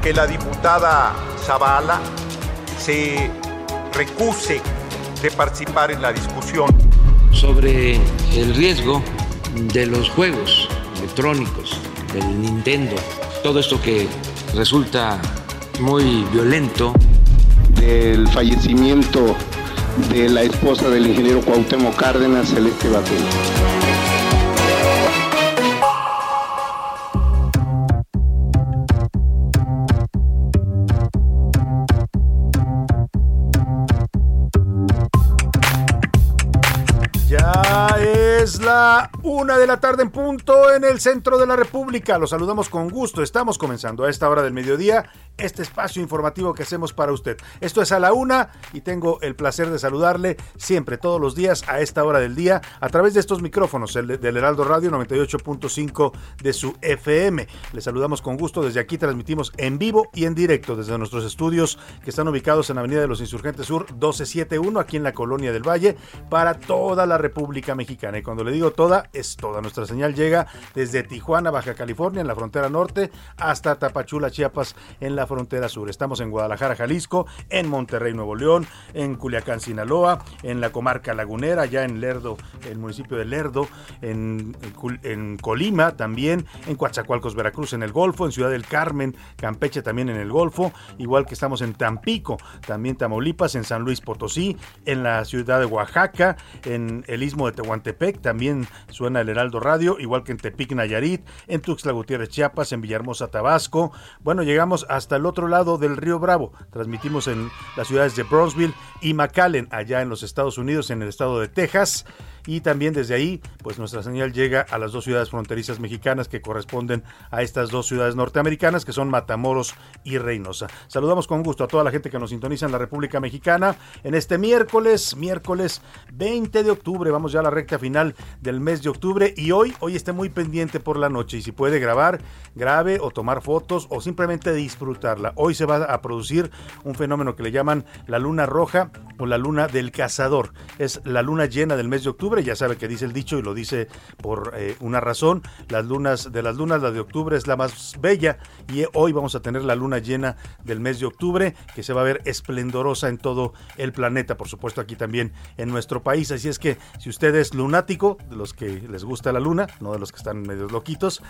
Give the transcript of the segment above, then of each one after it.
que la diputada Zavala se recuse de participar en la discusión. sobre el riesgo de los juegos electrónicos, del Nintendo, todo esto que resulta muy violento. del fallecimiento de la esposa del ingeniero Cuauhtémoc Cárdenas, Celeste Batalla. Es la una de la tarde en punto en el centro de la República. Los saludamos con gusto. Estamos comenzando a esta hora del mediodía este espacio informativo que hacemos para usted. Esto es a la una y tengo el placer de saludarle siempre, todos los días, a esta hora del día, a través de estos micrófonos el de- del Heraldo Radio 98.5 de su FM. Le saludamos con gusto. Desde aquí transmitimos en vivo y en directo desde nuestros estudios que están ubicados en Avenida de los Insurgentes Sur 1271, aquí en la Colonia del Valle, para toda la República Mexicana. Y cuando le digo toda, es toda. Nuestra señal llega desde Tijuana, Baja California, en la frontera norte, hasta Tapachula, Chiapas, en la frontera sur. Estamos en Guadalajara, Jalisco, en Monterrey, Nuevo León, en Culiacán, Sinaloa, en la comarca lagunera, ya en Lerdo, el municipio de Lerdo, en, Colima también, en Coatzacoalcos, Veracruz, en el Golfo, en Ciudad del Carmen, Campeche también en el Golfo, igual que estamos en Tampico, también Tamaulipas, en San Luis Potosí, en la ciudad de Oaxaca, en el istmo de Tehuantepec, también suena el Heraldo Radio, igual que en Tepic, Nayarit, en Tuxtla Gutiérrez, Chiapas, en Villahermosa, Tabasco. Bueno, llegamos hasta el otro lado del río Bravo. Transmitimos en las ciudades de Brownsville y McAllen, allá en los Estados Unidos, en el estado de Texas. Y también desde ahí, pues nuestra señal llega a las dos ciudades fronterizas mexicanas que corresponden a estas dos ciudades norteamericanas, que son Matamoros y Reynosa. Saludamos con gusto a toda la gente que nos sintoniza en la República Mexicana en este miércoles, miércoles 20 de octubre. Vamos ya a la recta final del mes de octubre y hoy, hoy esté muy pendiente por la noche y si puede grabar, grabe o tomar fotos o simplemente disfrutarla. Hoy se va a producir un fenómeno que le llaman la luna roja o la luna del cazador. Es la luna llena del mes de octubre, ya sabe que dice el dicho y lo dice por eh, una razón. Las lunas de las lunas, la de octubre es la más bella y hoy vamos a tener la luna llena del mes de octubre que se va a ver esplendorosa en todo el planeta, por supuesto aquí también en nuestro país. Así es que si usted es lunático, de los que les gusta la luna, no de los que están medio loquitos,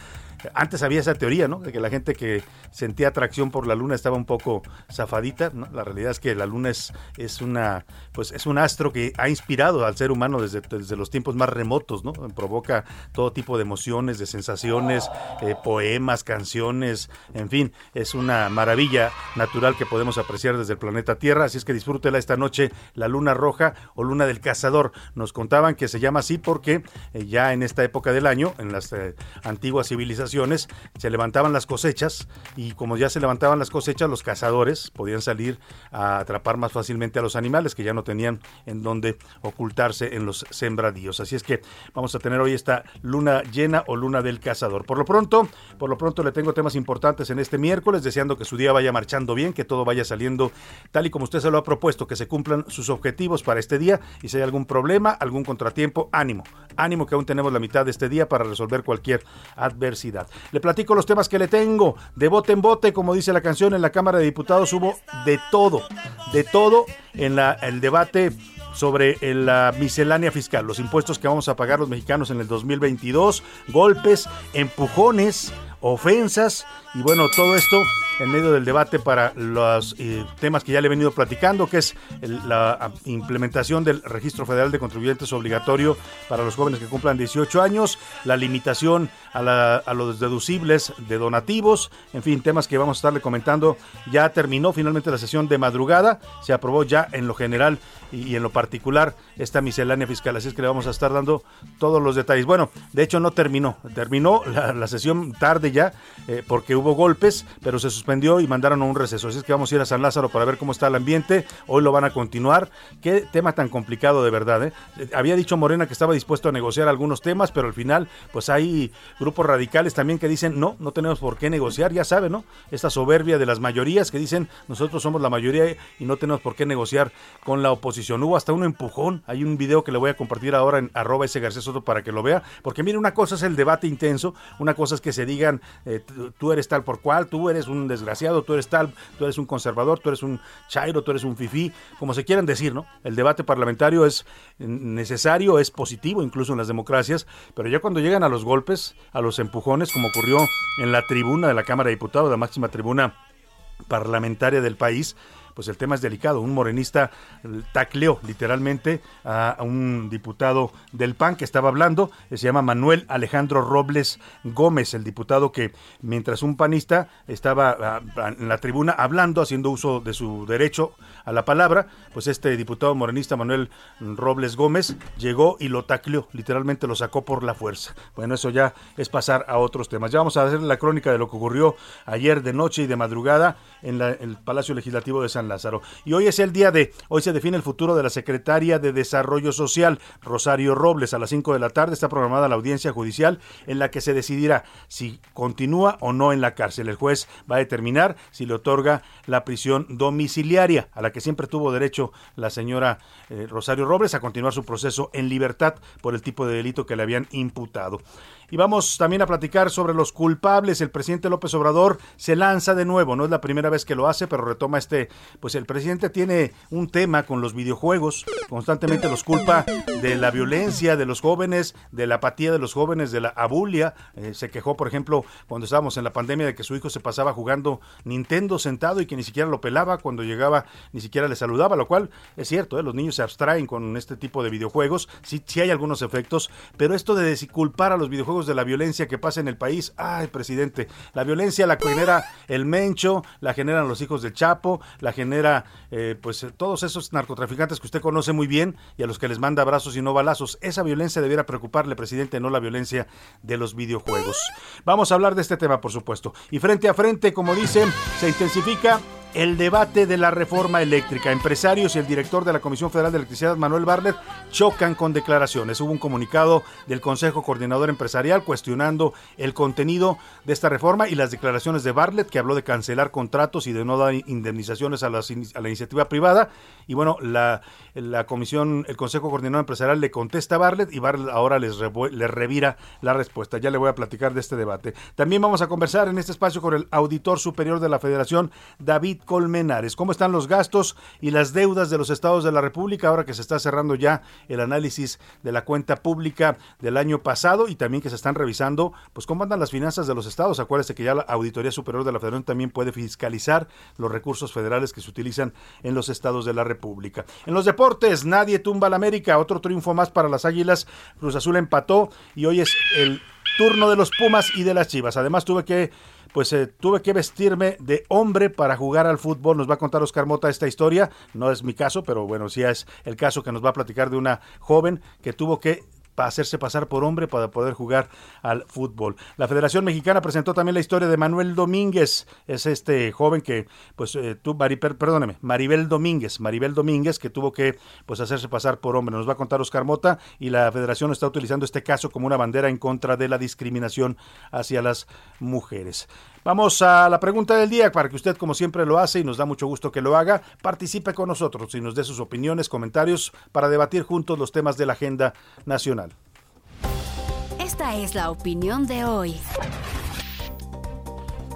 antes había esa teoría, ¿no? De que la gente que sentía atracción por la luna estaba un poco zafadita, ¿no? La realidad es que la luna es, es una pues es un astro que ha inspirado al ser humano desde, desde los tiempos más remotos, ¿no? Provoca todo tipo de emociones, de sensaciones, eh, poemas, canciones, en fin, es una maravilla natural que podemos apreciar desde el planeta Tierra, así es que disfrútela esta noche, la luna roja o luna del cazador. Nos contaban que se llama así porque eh, ya en esta época del año, en las eh, antiguas civilizaciones, se levantaban las cosechas y como ya se levantaban las cosechas, los cazadores podían salir a atrapar más fácilmente a los animales que ya no tenían en donde ocultarse en los sembradíos. Así es que vamos a tener hoy esta luna llena o luna del cazador. Por lo pronto, por lo pronto le tengo temas importantes en este miércoles, deseando que su día vaya marchando bien, que todo vaya saliendo tal y como usted se lo ha propuesto, que se cumplan sus objetivos para este día y si hay algún problema, algún contratiempo, ánimo, ánimo que aún tenemos la mitad de este día para resolver cualquier adversidad. Le platico los temas que le tengo, de bote en bote, como dice la canción, en la Cámara de Diputados hubo de todo, de todo en el debate sobre la miscelánea fiscal, los impuestos que vamos a pagar los mexicanos en el 2022, golpes, empujones, ofensas y bueno, todo esto en medio del debate para los eh, temas que ya le he venido platicando, que es la implementación del registro federal de contribuyentes obligatorio para los jóvenes que cumplan 18 años, la limitación a, a los deducibles de donativos, en fin, temas que vamos a estarle comentando. Ya terminó finalmente la sesión de madrugada, se aprobó ya en lo general y, en lo particular esta miscelánea fiscal, así es que le vamos a estar dando todos los detalles. Bueno, de hecho no terminó, terminó la, sesión tarde ya, eh, porque hubo golpes, pero se suspendió y mandaron a un receso. Así es que vamos a ir a San Lázaro para ver cómo está el ambiente. Hoy lo van a continuar. Qué tema tan complicado de verdad. ¿eh? Había dicho Morena que estaba dispuesto a negociar algunos temas, pero al final, pues hay grupos radicales también que dicen, no, no tenemos por qué negociar, ya saben, ¿no? Esta soberbia de las mayorías que dicen, nosotros somos la mayoría y no tenemos por qué negociar con la oposición. Hubo hasta un empujón. Hay un video que le voy a compartir ahora en arroba ese García Soto para que lo vea. Porque mire, una cosa es el debate intenso, una cosa es que se digan, eh, tú eres tal por cual, tú eres un desgraciado, tú eres tal, tú eres un conservador, tú eres un chairo, tú eres un fifí, como se quieran decir, ¿no? El debate parlamentario es necesario, es positivo incluso en las democracias, pero ya cuando llegan a los golpes, a los empujones, como ocurrió en la tribuna de la Cámara de Diputados, la máxima tribuna parlamentaria del país, pues el tema es delicado. Un morenista tacleó literalmente a, un diputado del PAN que estaba hablando, se llama Manuel Alejandro Robles Gómez, el diputado que mientras un panista estaba ah, en la tribuna hablando, haciendo uso de su derecho a la palabra, pues este diputado morenista Manuel Robles Gómez llegó y lo tacleó, literalmente lo sacó por la fuerza. Bueno, eso ya es pasar a otros temas. Ya vamos a hacer la crónica de lo que ocurrió ayer de noche y de madrugada en, el Palacio Legislativo de San Lázaro. Y hoy es el día de, hoy se define el futuro de la secretaria de Desarrollo Social, Rosario Robles. A las 5 de la tarde está programada la audiencia judicial en la que se decidirá si continúa o no en la cárcel. El juez va a determinar si le otorga la prisión domiciliaria a la que siempre tuvo derecho la señora eh, Rosario Robles a continuar su proceso en libertad por el tipo de delito que le habían imputado. Y vamos también a platicar sobre los culpables. El presidente López Obrador se lanza de nuevo, no es la primera vez que lo hace, pero retoma este, pues el presidente tiene un tema con los videojuegos, constantemente los culpa de la violencia de los jóvenes, de la apatía de los jóvenes, de la abulia. Eh, se quejó, por ejemplo, cuando estábamos en la pandemia de que su hijo se pasaba jugando Nintendo sentado y que ni siquiera lo pelaba cuando llegaba, ni siquiera le saludaba, lo cual es cierto, ¿eh? los niños se abstraen con este tipo de videojuegos, sí, sí hay algunos efectos, pero esto de culpar a los videojuegos de la violencia que pasa en el país. Ay, presidente, la violencia la genera el Mencho, la generan los hijos del Chapo, la genera eh, pues todos esos narcotraficantes que usted conoce muy bien y a los que les manda abrazos y no balazos. Esa violencia debiera preocuparle, presidente, no la violencia de los videojuegos. Vamos a hablar de este tema, por supuesto. Y frente a frente, como dicen, se intensifica el debate de la reforma eléctrica. Empresarios y el director de la Comisión Federal de Electricidad, Manuel Barlet, chocan con declaraciones. Hubo un comunicado del Consejo Coordinador Empresarial cuestionando el contenido de esta reforma y las declaraciones de Barlet, que habló de cancelar contratos y de no dar indemnizaciones a, la iniciativa privada. Y bueno, la, la Comisión, el Consejo Coordinador Empresarial le contesta a Barlet y Barlet ahora les, les revira la respuesta. Ya le voy a platicar de este debate. También vamos a conversar en este espacio con el auditor superior de la Federación, David Colmenares. ¿Cómo están los gastos y las deudas de los estados de la República ahora que se está cerrando ya el análisis de la cuenta pública del año pasado y también que se están revisando pues cómo andan las finanzas de los estados? Acuérdense que ya la Auditoría Superior de la Federación también puede fiscalizar los recursos federales que se utilizan en los estados de la República. En los deportes, nadie tumba la América, otro triunfo más para las Águilas. Cruz Azul empató y hoy es el turno de los Pumas y de las Chivas. Además tuve que pues eh, tuve que vestirme de hombre para jugar al fútbol. Nos va a contar Oscar Mota esta historia. No es mi caso, pero bueno, sí es el caso que nos va a platicar de una joven que tuvo que para hacerse pasar por hombre para poder jugar al fútbol. La Federación Mexicana presentó también la historia de Manuel Domínguez, es este joven que, pues, eh, tú, Maribel Domínguez, Maribel Domínguez, que tuvo que, pues, hacerse pasar por hombre. Nos va a contar Oscar Mota y la Federación está utilizando este caso como una bandera en contra de la discriminación hacia las mujeres. Vamos a la pregunta del día para que usted, como siempre lo hace y nos da mucho gusto que lo haga, participe con nosotros y nos dé sus opiniones, comentarios para debatir juntos los temas de la agenda nacional. Esta es la opinión de hoy.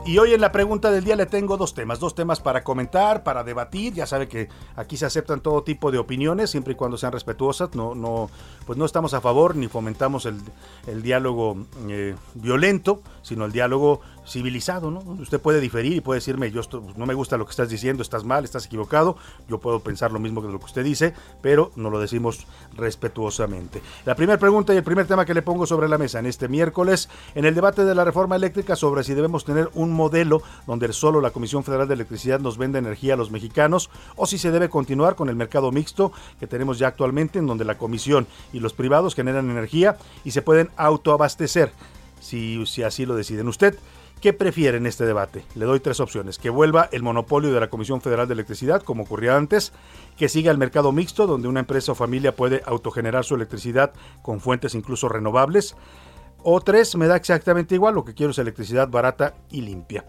Y hoy en la pregunta del día le tengo dos temas, dos temas para comentar, para debatir. Ya sabe que aquí se aceptan todo tipo de opiniones, siempre y cuando sean respetuosas. No, no, pues no estamos a favor ni fomentamos el, el diálogo eh, violento, sino el diálogo civilizado, ¿no? Usted puede diferir y puede decirme, yo no me gusta lo que estás diciendo, estás mal, estás equivocado. Yo puedo pensar lo mismo que lo que usted dice, pero no lo decimos respetuosamente. La primera pregunta y el primer tema que le pongo sobre la mesa en este miércoles, en el debate de la reforma eléctrica sobre si debemos tener un modelo donde solo la Comisión Federal de Electricidad nos venda energía a los mexicanos o si se debe continuar con el mercado mixto que tenemos ya actualmente en donde la Comisión y los privados generan energía y se pueden autoabastecer si, si así lo deciden. Usted ¿Qué prefiere en este debate? Le doy tres opciones. Que vuelva el monopolio de la Comisión Federal de Electricidad, como ocurría antes, que siga el mercado mixto, donde una empresa o familia puede autogenerar su electricidad con fuentes incluso renovables, o tres, me da exactamente igual, lo que quiero es electricidad barata y limpia.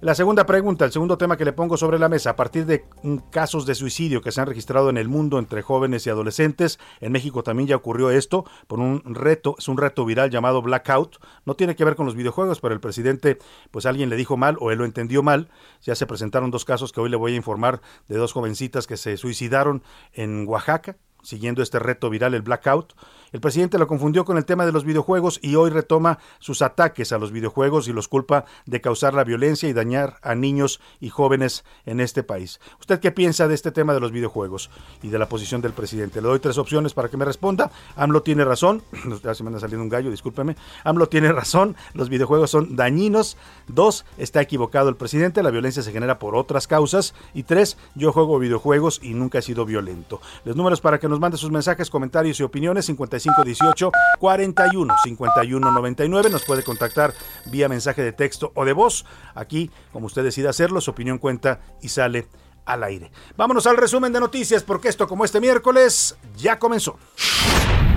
La segunda pregunta, el segundo tema que le pongo sobre la mesa, a partir de casos de suicidio que se han registrado en el mundo entre jóvenes y adolescentes, en México también ya ocurrió esto por un reto, es un reto viral llamado Blackout, no tiene que ver con los videojuegos, pero el presidente, pues alguien le dijo mal o él lo entendió mal, ya se presentaron dos casos que hoy le voy a informar de dos jovencitas que se suicidaron en Oaxaca, siguiendo este reto viral, el Blackout. El presidente lo confundió con el tema de los videojuegos y hoy retoma sus ataques a los videojuegos y los culpa de causar la violencia y dañar a niños y jóvenes en este país. ¿Usted qué piensa de este tema de los videojuegos y de la posición del presidente? Le doy tres opciones para que me responda. AMLO tiene razón. Se me anda saliendo un gallo, discúlpeme. AMLO tiene razón. Los videojuegos son dañinos. Dos, está equivocado el presidente. La violencia se genera por otras causas. Y tres, yo juego videojuegos y nunca he sido violento. Los números para que nos mande sus mensajes, comentarios y opiniones 5518 41 51 99. Nos puede contactar vía mensaje de texto o de voz. Aquí, como usted decida hacerlo, su opinión cuenta y sale al aire. Vámonos al resumen de noticias porque esto como este miércoles ya comenzó.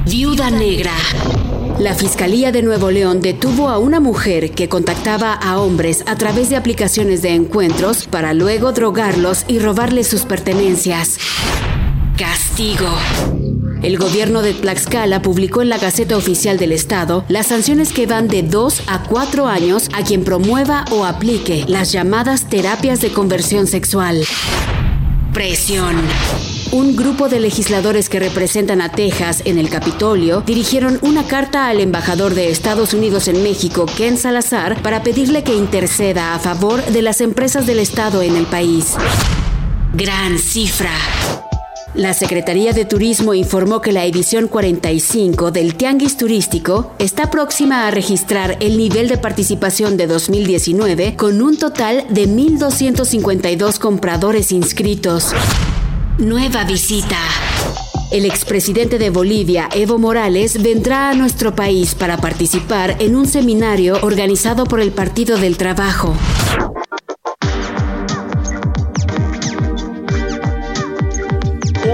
Viuda Negra. La Fiscalía de Nuevo León detuvo a una mujer que contactaba a hombres a través de aplicaciones de encuentros para luego drogarlos y robarles sus pertenencias. Castigo. El gobierno de Tlaxcala publicó en la Gaceta Oficial del Estado las sanciones que van de 2 a 4 años a quien promueva o aplique las llamadas terapias de conversión sexual. Presión. Un grupo de legisladores que representan a Texas en el Capitolio dirigieron una carta al embajador de Estados Unidos en México, Ken Salazar, para pedirle que interceda a favor de las empresas del Estado en el país. Gran cifra. La Secretaría de Turismo informó que la edición 45 del Tianguis Turístico está próxima a registrar el nivel de participación de 2019 con un total de 1.252 compradores inscritos. Nueva visita. El expresidente de Bolivia, Evo Morales, vendrá a nuestro país para participar en un seminario organizado por el Partido del Trabajo.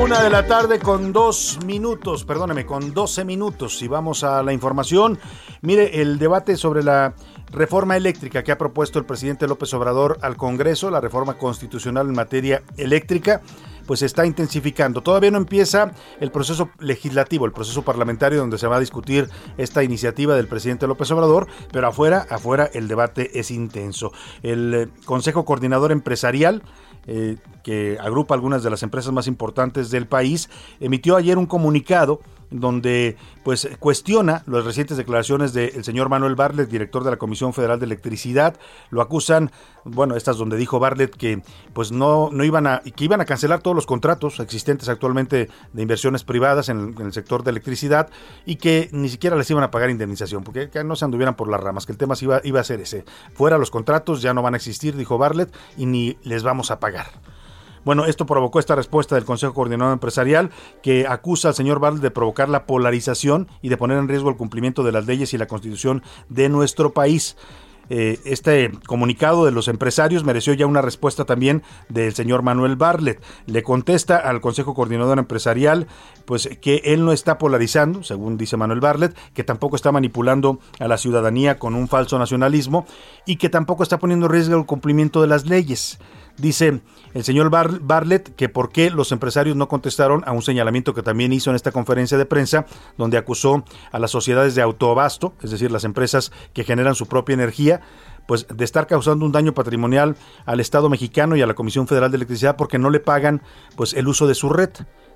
Una de la tarde con dos minutos, perdóneme, con doce minutos. Y vamos a la información. Mire, el debate sobre la reforma eléctrica que ha propuesto el presidente López Obrador al Congreso, la reforma constitucional en materia eléctrica, pues está intensificando. Todavía no empieza el proceso legislativo, el proceso parlamentario donde se va a discutir esta iniciativa del presidente López Obrador, pero afuera, afuera el debate es intenso. El eh, Consejo Coordinador Empresarial eh, que agrupa algunas de las empresas más importantes del país, emitió ayer un comunicado donde pues cuestiona las recientes declaraciones del señor Manuel Barlet, director de la Comisión Federal de Electricidad. Lo acusan, bueno, estas donde dijo Barlet que pues no, no iban a, que iban a cancelar todos los contratos existentes actualmente de inversiones privadas en el, sector de electricidad y que ni siquiera les iban a pagar indemnización, porque no se anduvieran por las ramas, que el tema iba, iba a ser ese. Fuera los contratos ya no van a existir, dijo Barlet, y ni les vamos a pagar. Bueno, esto provocó esta respuesta del Consejo Coordinador Empresarial que acusa al señor Barlet de provocar la polarización y de poner en riesgo el cumplimiento de las leyes y la constitución de nuestro país. Eh, este comunicado de los empresarios mereció ya una respuesta también del señor Manuel Barlet. Le contesta al Consejo Coordinador Empresarial pues que él no está polarizando, según dice Manuel Barlet, que tampoco está manipulando a la ciudadanía con un falso nacionalismo y que tampoco está poniendo en riesgo el cumplimiento de las leyes Dice el señor Bartlett que por qué los empresarios no contestaron a un señalamiento que también hizo en esta conferencia de prensa, donde acusó a las sociedades de autoabasto, es decir, las empresas que generan su propia energía, pues de estar causando un daño patrimonial al Estado mexicano y a la Comisión Federal de Electricidad porque no le pagan pues el uso de su red.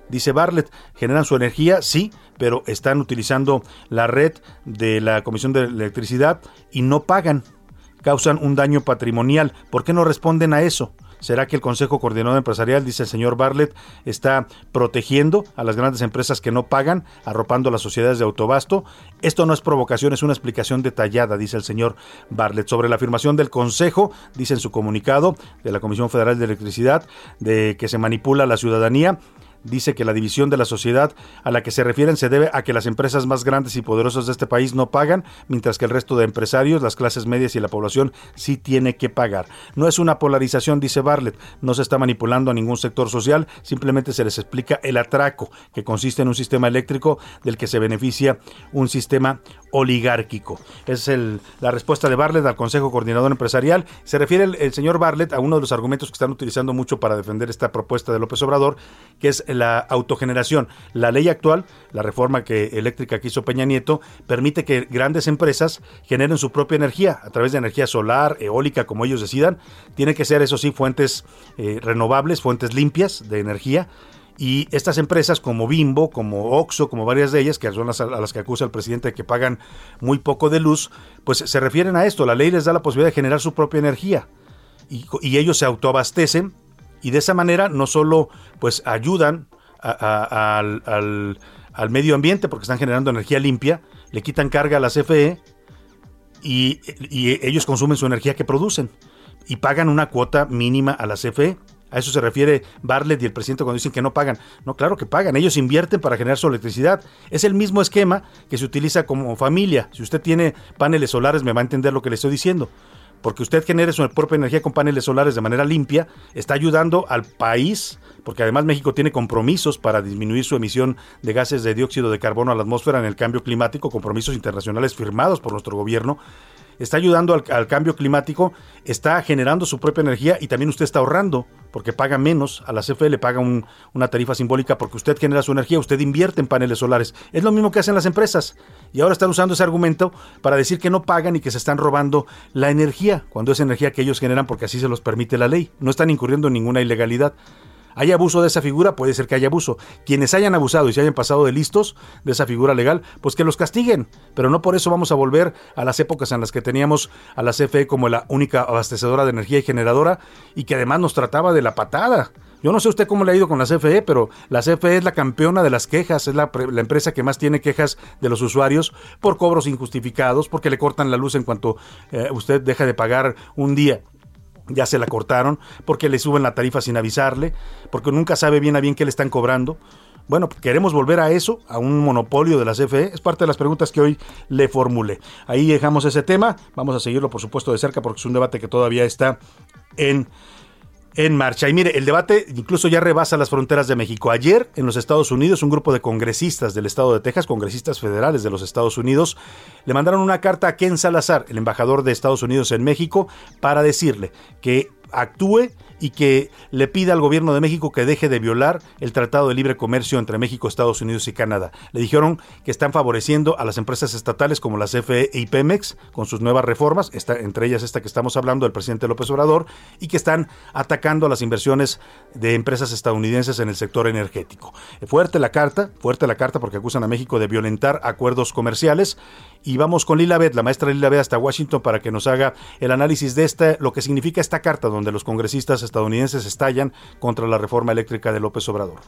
Dice Bartlett, generan su energía, sí, pero están utilizando la red de la Comisión de Electricidad y no pagan, causan un daño patrimonial. ¿Por qué no responden a eso? ¿Será que el Consejo Coordinador Empresarial, dice el señor Bartlett, está protegiendo a las grandes empresas que no pagan, arropando a las sociedades de autobasto? Esto no es provocación, es una explicación detallada, dice el señor Bartlett. Sobre la afirmación del Consejo, dice en su comunicado de la Comisión Federal de Electricidad, de que se manipula la ciudadanía, dice que la división de la sociedad a la que se refieren se debe a que las empresas más grandes y poderosas de este país no pagan, mientras que el resto de empresarios, las clases medias y la población sí tiene que pagar. No es una polarización, dice Bartlett, no se está manipulando a ningún sector social, simplemente se les explica el atraco, que consiste en un sistema eléctrico del que se beneficia un sistema oligárquico. Es el, la respuesta de Bartlett al Consejo Coordinador Empresarial. Se refiere el, señor Bartlett a uno de los argumentos que están utilizando mucho para defender esta propuesta de López Obrador, que es la autogeneración. La ley actual, la reforma que eléctrica que hizo Peña Nieto, permite que grandes empresas generen su propia energía a través de energía solar, eólica, como ellos decidan. Tiene que ser, eso sí, fuentes eh, renovables, fuentes limpias de energía. Y estas empresas como Bimbo, como Oxo, como varias de ellas, que son las a las que acusa el presidente de que pagan muy poco de luz, pues se refieren a esto. La ley les da la posibilidad de generar su propia energía. Y, y ellos se autoabastecen y de esa manera no solo pues ayudan al, al, medio ambiente porque están generando energía limpia, le quitan carga a la CFE y, y ellos consumen su energía que producen y pagan una cuota mínima a la CFE. A eso se refiere Bartlett y el presidente cuando dicen que no pagan. No, claro que pagan. Ellos invierten para generar su electricidad. Es el mismo esquema que se utiliza como familia. Si usted tiene paneles solares, me va a entender lo que le estoy diciendo porque usted genere su propia energía con paneles solares de manera limpia, está ayudando al país, porque además México tiene compromisos para disminuir su emisión de gases de dióxido de carbono a la atmósfera en el cambio climático, compromisos internacionales firmados por nuestro gobierno está ayudando al, cambio climático, está generando su propia energía y también usted está ahorrando porque paga menos, a la CFE le paga una tarifa simbólica porque usted genera su energía, usted invierte en paneles solares. Es lo mismo que hacen las empresas y ahora están usando ese argumento para decir que no pagan y que se están robando la energía, cuando es energía que ellos generan porque así se los permite la ley. No están incurriendo en ninguna ilegalidad hay abuso de esa figura, puede ser que haya abuso. Quienes hayan abusado y se hayan pasado de listos de esa figura legal, pues que los castiguen. Pero no por eso vamos a volver a las épocas en las que teníamos a la CFE como la única abastecedora de energía y generadora y que además nos trataba de la patada. Yo no sé usted cómo le ha ido con la CFE, pero la CFE es la campeona de las quejas, es la, empresa que más tiene quejas de los usuarios por cobros injustificados, porque le cortan la luz en cuanto eh, usted deja de pagar un día ya se la cortaron, porque le suben la tarifa sin avisarle, porque nunca sabe bien a bien qué le están cobrando. Bueno, queremos volver a eso, a un monopolio de la CFE. Es parte de las preguntas que hoy le formulé. Ahí dejamos ese tema. Vamos a seguirlo, por supuesto, de cerca porque es un debate que todavía está en en marcha. Y mire, el debate incluso ya rebasa las fronteras de México. Ayer en los Estados Unidos, un grupo de congresistas del estado de Texas, congresistas federales de los Estados Unidos, le mandaron una carta a Ken Salazar, el embajador de Estados Unidos en México, para decirle que actúe y que le pida al gobierno de México que deje de violar el Tratado de Libre Comercio entre México, Estados Unidos y Canadá. Le dijeron que están favoreciendo a las empresas estatales como la CFE y Pemex con sus nuevas reformas, entre ellas esta que estamos hablando del presidente López Obrador, y que están atacando a las inversiones de empresas estadounidenses en el sector energético. Fuerte la carta, fuerte la carta porque acusan a México de violentar acuerdos comerciales y vamos con Lila la maestra Lila hasta Washington para que nos haga el análisis de esta, lo que significa esta carta donde los congresistas estadounidenses estallan contra la reforma eléctrica de López Obrador.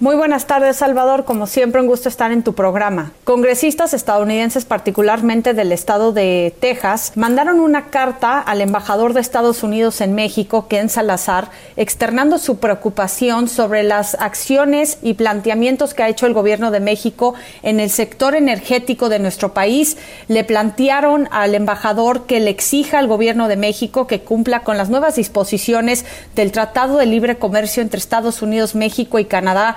Muy buenas tardes, Salvador. Como siempre, un gusto estar en tu programa. Congresistas estadounidenses, particularmente del estado de Texas, mandaron una carta al embajador de Estados Unidos en México, Ken Salazar, externando su preocupación sobre las acciones y planteamientos que ha hecho el gobierno de México en el sector energético de nuestro país. Le plantearon al embajador que le exija al gobierno de México que cumpla con las nuevas disposiciones del Tratado de Libre Comercio entre Estados Unidos, México y Canadá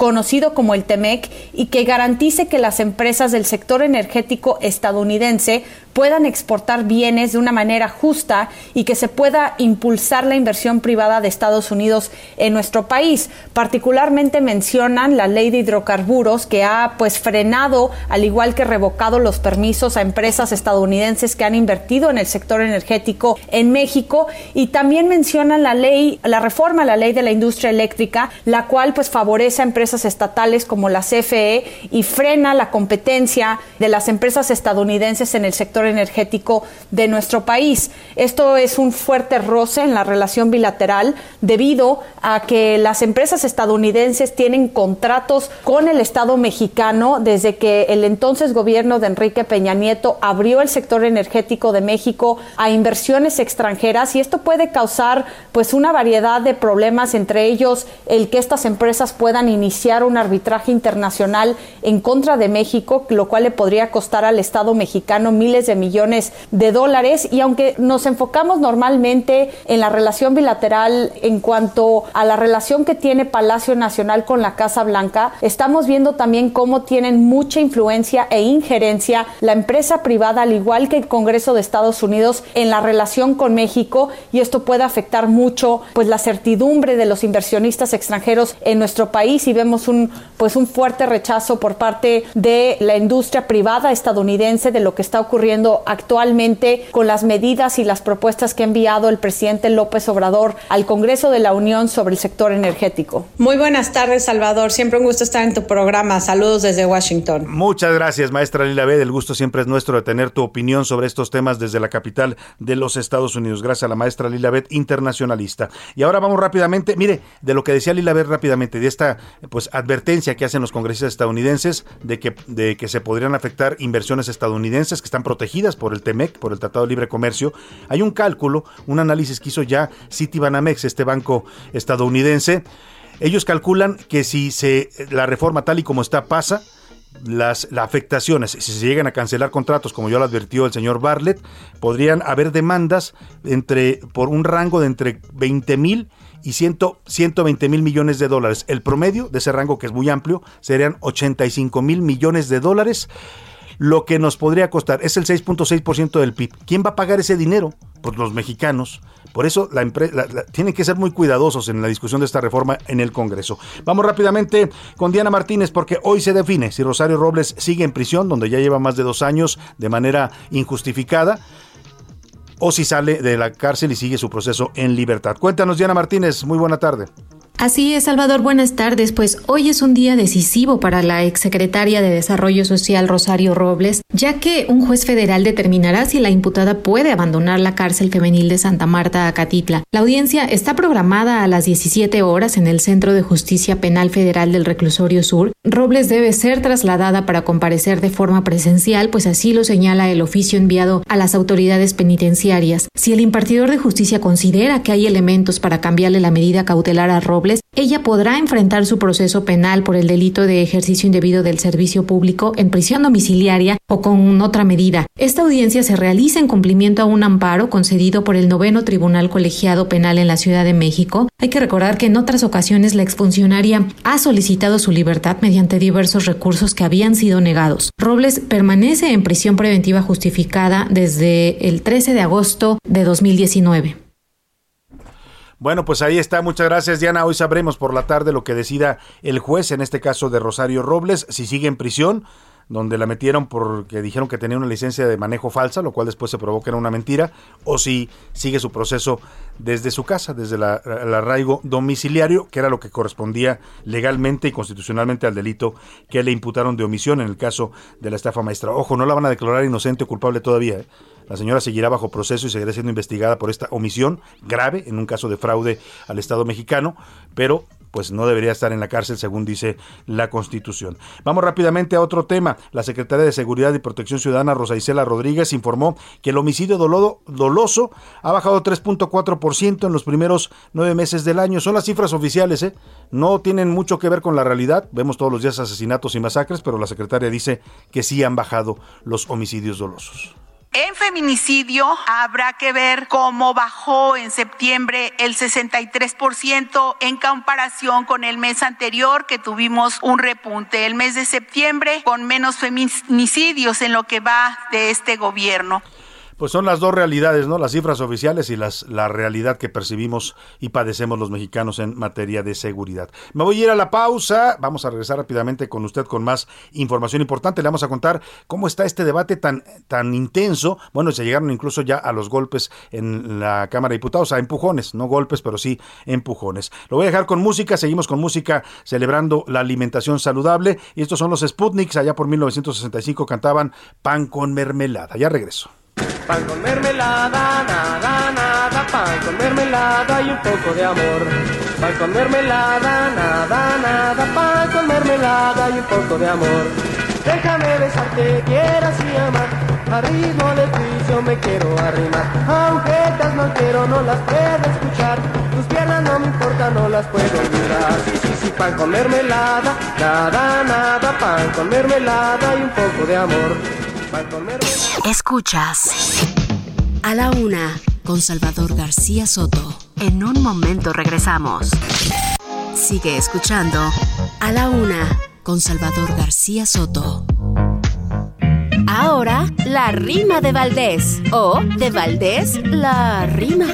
conocido como el TEMEC, y que garantice que las empresas del sector energético estadounidense puedan exportar bienes de una manera justa y que se pueda impulsar la inversión privada de Estados Unidos en nuestro país. Particularmente mencionan la ley de hidrocarburos que ha pues frenado, al igual que revocado los permisos a empresas estadounidenses que han invertido en el sector energético en México y también mencionan la ley, la reforma a la ley de la industria eléctrica, la cual pues favorece a empresas estatales como la CFE y frena la competencia de las empresas estadounidenses en el sector energético de nuestro país. Esto es un fuerte roce en la relación bilateral debido a que las empresas estadounidenses tienen contratos con el Estado mexicano desde que el entonces gobierno de Enrique Peña Nieto abrió el sector energético de México a inversiones extranjeras y esto puede causar pues una variedad de problemas entre ellos el que estas empresas puedan iniciar un arbitraje internacional en contra de México, lo cual le podría costar al Estado mexicano miles de millones de dólares. Y aunque nos enfocamos normalmente en la relación bilateral en cuanto a la relación que tiene Palacio Nacional con la Casa Blanca, estamos viendo también cómo tienen mucha influencia e injerencia la empresa privada al igual que el Congreso de Estados Unidos en la relación con México. Y esto puede afectar mucho pues la certidumbre de los inversionistas extranjeros en nuestro país. Y vemos un pues un fuerte rechazo por parte de la industria privada estadounidense de lo que está ocurriendo actualmente con las medidas y las propuestas que ha enviado el presidente López Obrador al Congreso de la Unión sobre el sector energético. Muy buenas tardes, Salvador. Siempre un gusto estar en tu programa. Saludos desde Washington. Muchas gracias, maestra Lila B. El gusto siempre es nuestro de tener tu opinión sobre estos temas desde la capital de los Estados Unidos. Gracias a la maestra Lila B, internacionalista. Y ahora vamos rápidamente, mire, de lo que decía Lila B rápidamente, de esta pues advertencia que hacen los congresistas estadounidenses de que, de que se podrían afectar inversiones estadounidenses que están protegidas por el TEMEC, por el Tratado de Libre Comercio, hay un cálculo, un análisis que hizo ya Citibanamex, este banco estadounidense. Ellos calculan que si se la reforma tal y como está pasa, las, afectaciones, si se llegan a cancelar contratos, como ya lo advirtió el señor Bartlett, podrían haber demandas entre, por un rango de entre 20 mil y 120 mil millones de dólares. El promedio de ese rango, que es muy amplio, serían 85 mil millones de dólares lo que nos podría costar. Es el 6.6% del PIB. ¿Quién va a pagar ese dinero? Pues los mexicanos. Por eso la empresa tienen que ser muy cuidadosos en la discusión de esta reforma en el Congreso. Vamos rápidamente con Diana Martínez porque hoy se define si Rosario Robles sigue en prisión, donde ya lleva más de dos años de manera injustificada o si sale de la cárcel y sigue su proceso en libertad. Cuéntanos, Diana Martínez, muy buena tarde. Así es, Salvador, buenas tardes. Pues hoy es un día decisivo para la exsecretaria de Desarrollo Social Rosario Robles, ya que un juez federal determinará si la imputada puede abandonar la cárcel femenil de Santa Marta a Catitla. La audiencia está programada a las 17 horas en el Centro de Justicia Penal Federal del Reclusorio Sur. Robles debe ser trasladada para comparecer de forma presencial, pues así lo señala el oficio enviado a las autoridades penitenciarias. Si el impartidor de justicia considera que hay elementos para cambiarle la medida cautelar a Robles, ella podrá enfrentar su proceso penal por el delito de ejercicio indebido del servicio público en prisión domiciliaria o con otra medida. Esta audiencia se realiza en cumplimiento a un amparo concedido por el noveno Tribunal Colegiado Penal en la Ciudad de México. Hay que recordar que en otras ocasiones la exfuncionaria ha solicitado su libertad mediante diversos recursos que habían sido negados. Robles permanece en prisión preventiva justificada desde el 13 de agosto de 2019. Bueno, pues ahí está. Muchas gracias, Diana. Hoy sabremos por la tarde lo que decida el juez, en este caso de Rosario Robles, si sigue en prisión donde la metieron porque dijeron que tenía una licencia de manejo falsa, lo cual después se probó que era una mentira, o si sigue su proceso desde su casa, desde el arraigo domiciliario, que era lo que correspondía legalmente y constitucionalmente al delito que le imputaron de omisión en el caso de la estafa maestra. Ojo, no la van a declarar inocente o culpable todavía. ¿eh? La señora seguirá bajo proceso y seguirá siendo investigada por esta omisión grave en un caso de fraude al Estado mexicano, pero pues no debería estar en la cárcel según dice la Constitución. Vamos rápidamente a otro tema. La secretaria de Seguridad y Protección Ciudadana, Rosa Isela Rodríguez, informó que el homicidio doloso ha bajado 3.4% en los primeros nueve meses del año. Son las cifras oficiales, ¿eh? No tienen mucho que ver con la realidad. Vemos todos los días asesinatos y masacres, pero la secretaria dice que sí han bajado los homicidios dolosos. En feminicidio habrá que ver cómo bajó en septiembre el 63% en comparación con el mes anterior que tuvimos un repunte. El mes de septiembre con menos feminicidios en lo que va de este gobierno pues son las dos realidades, ¿no? Las cifras oficiales y las, la realidad que percibimos y padecemos los mexicanos en materia de seguridad. Me voy a ir a la pausa. Vamos a regresar rápidamente con usted con más información importante. Le vamos a contar cómo está este debate tan, tan intenso. Bueno, se llegaron incluso ya a los golpes en la Cámara de Diputados, a empujones, no golpes, pero sí empujones. Lo voy a dejar con música. Seguimos con música celebrando la alimentación saludable. Y estos son los Sputniks. Allá por 1965 cantaban Pan con mermelada. Ya regreso. Pan con mermelada, nada, nada, pan con mermelada y un poco de amor. Pan con mermelada, nada, nada, pan con mermelada y un poco de amor. Déjame besarte, quieras y amar, a ritmo de juicio me quiero arrimar. Estás no quiero, no las puedo escuchar. Tus piernas no me importan, no las puedo olvidar. Sí, sí, sí, pan con mermelada, nada, nada, pan con mermelada y un poco de amor. Escuchas a la una con Salvador García Soto. En un momento regresamos. Sigue escuchando a la una con Salvador García Soto. Ahora, la rima de Valdés. O de Valdés, la rima.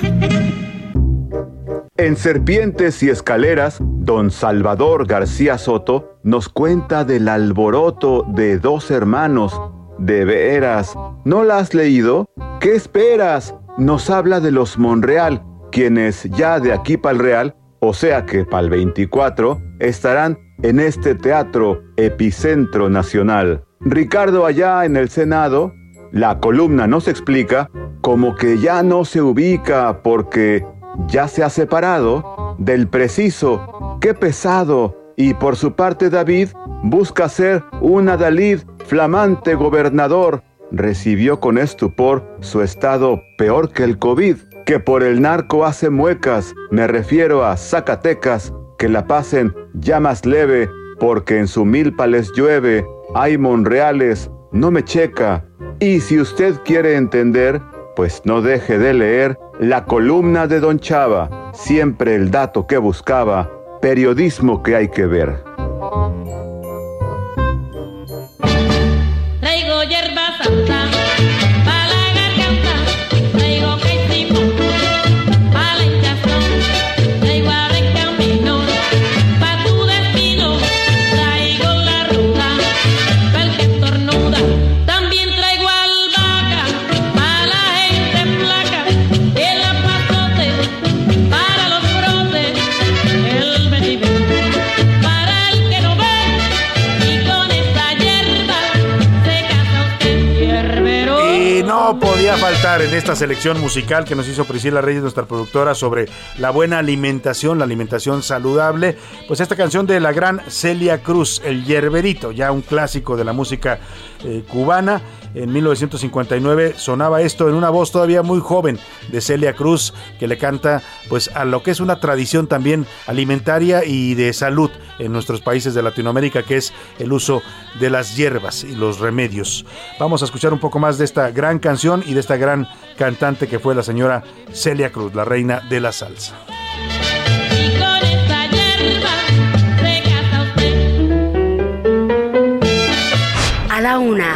En Serpientes y Escaleras, don Salvador García Soto nos cuenta del alboroto de dos hermanos ¿De veras? ¿No la has leído? ¿Qué esperas? Nos habla de los Monreal, quienes ya de aquí para el Real, o sea que para el 24, estarán en este teatro epicentro nacional. Ricardo allá en el Senado, la columna nos explica como que ya no se ubica porque ya se ha separado del preciso. ¡Qué pesado! Y por su parte David busca ser un adalid flamante gobernador, recibió con estupor su estado peor que el COVID, que por el narco hace muecas, me refiero a Zacatecas, que la pasen ya más leve, porque en su milpa les llueve, hay monreales, no me checa. Y si usted quiere entender, pues no deje de leer la columna de Don Chava, siempre el dato que buscaba, periodismo que hay que ver. Faltar en esta selección musical que nos hizo Priscila Reyes, nuestra productora, sobre la buena alimentación, la alimentación saludable. Pues esta canción de la gran Celia Cruz, El Yerberito, ya un clásico de la música eh, cubana en 1959 sonaba esto en una voz todavía muy joven de Celia Cruz que le canta pues a lo que es una tradición también alimentaria y de salud en nuestros países de Latinoamérica que es el uso de las hierbas y los remedios. Vamos a escuchar un poco más de esta gran canción y de esta gran cantante que fue la señora Celia Cruz, la reina de la salsa. A la una,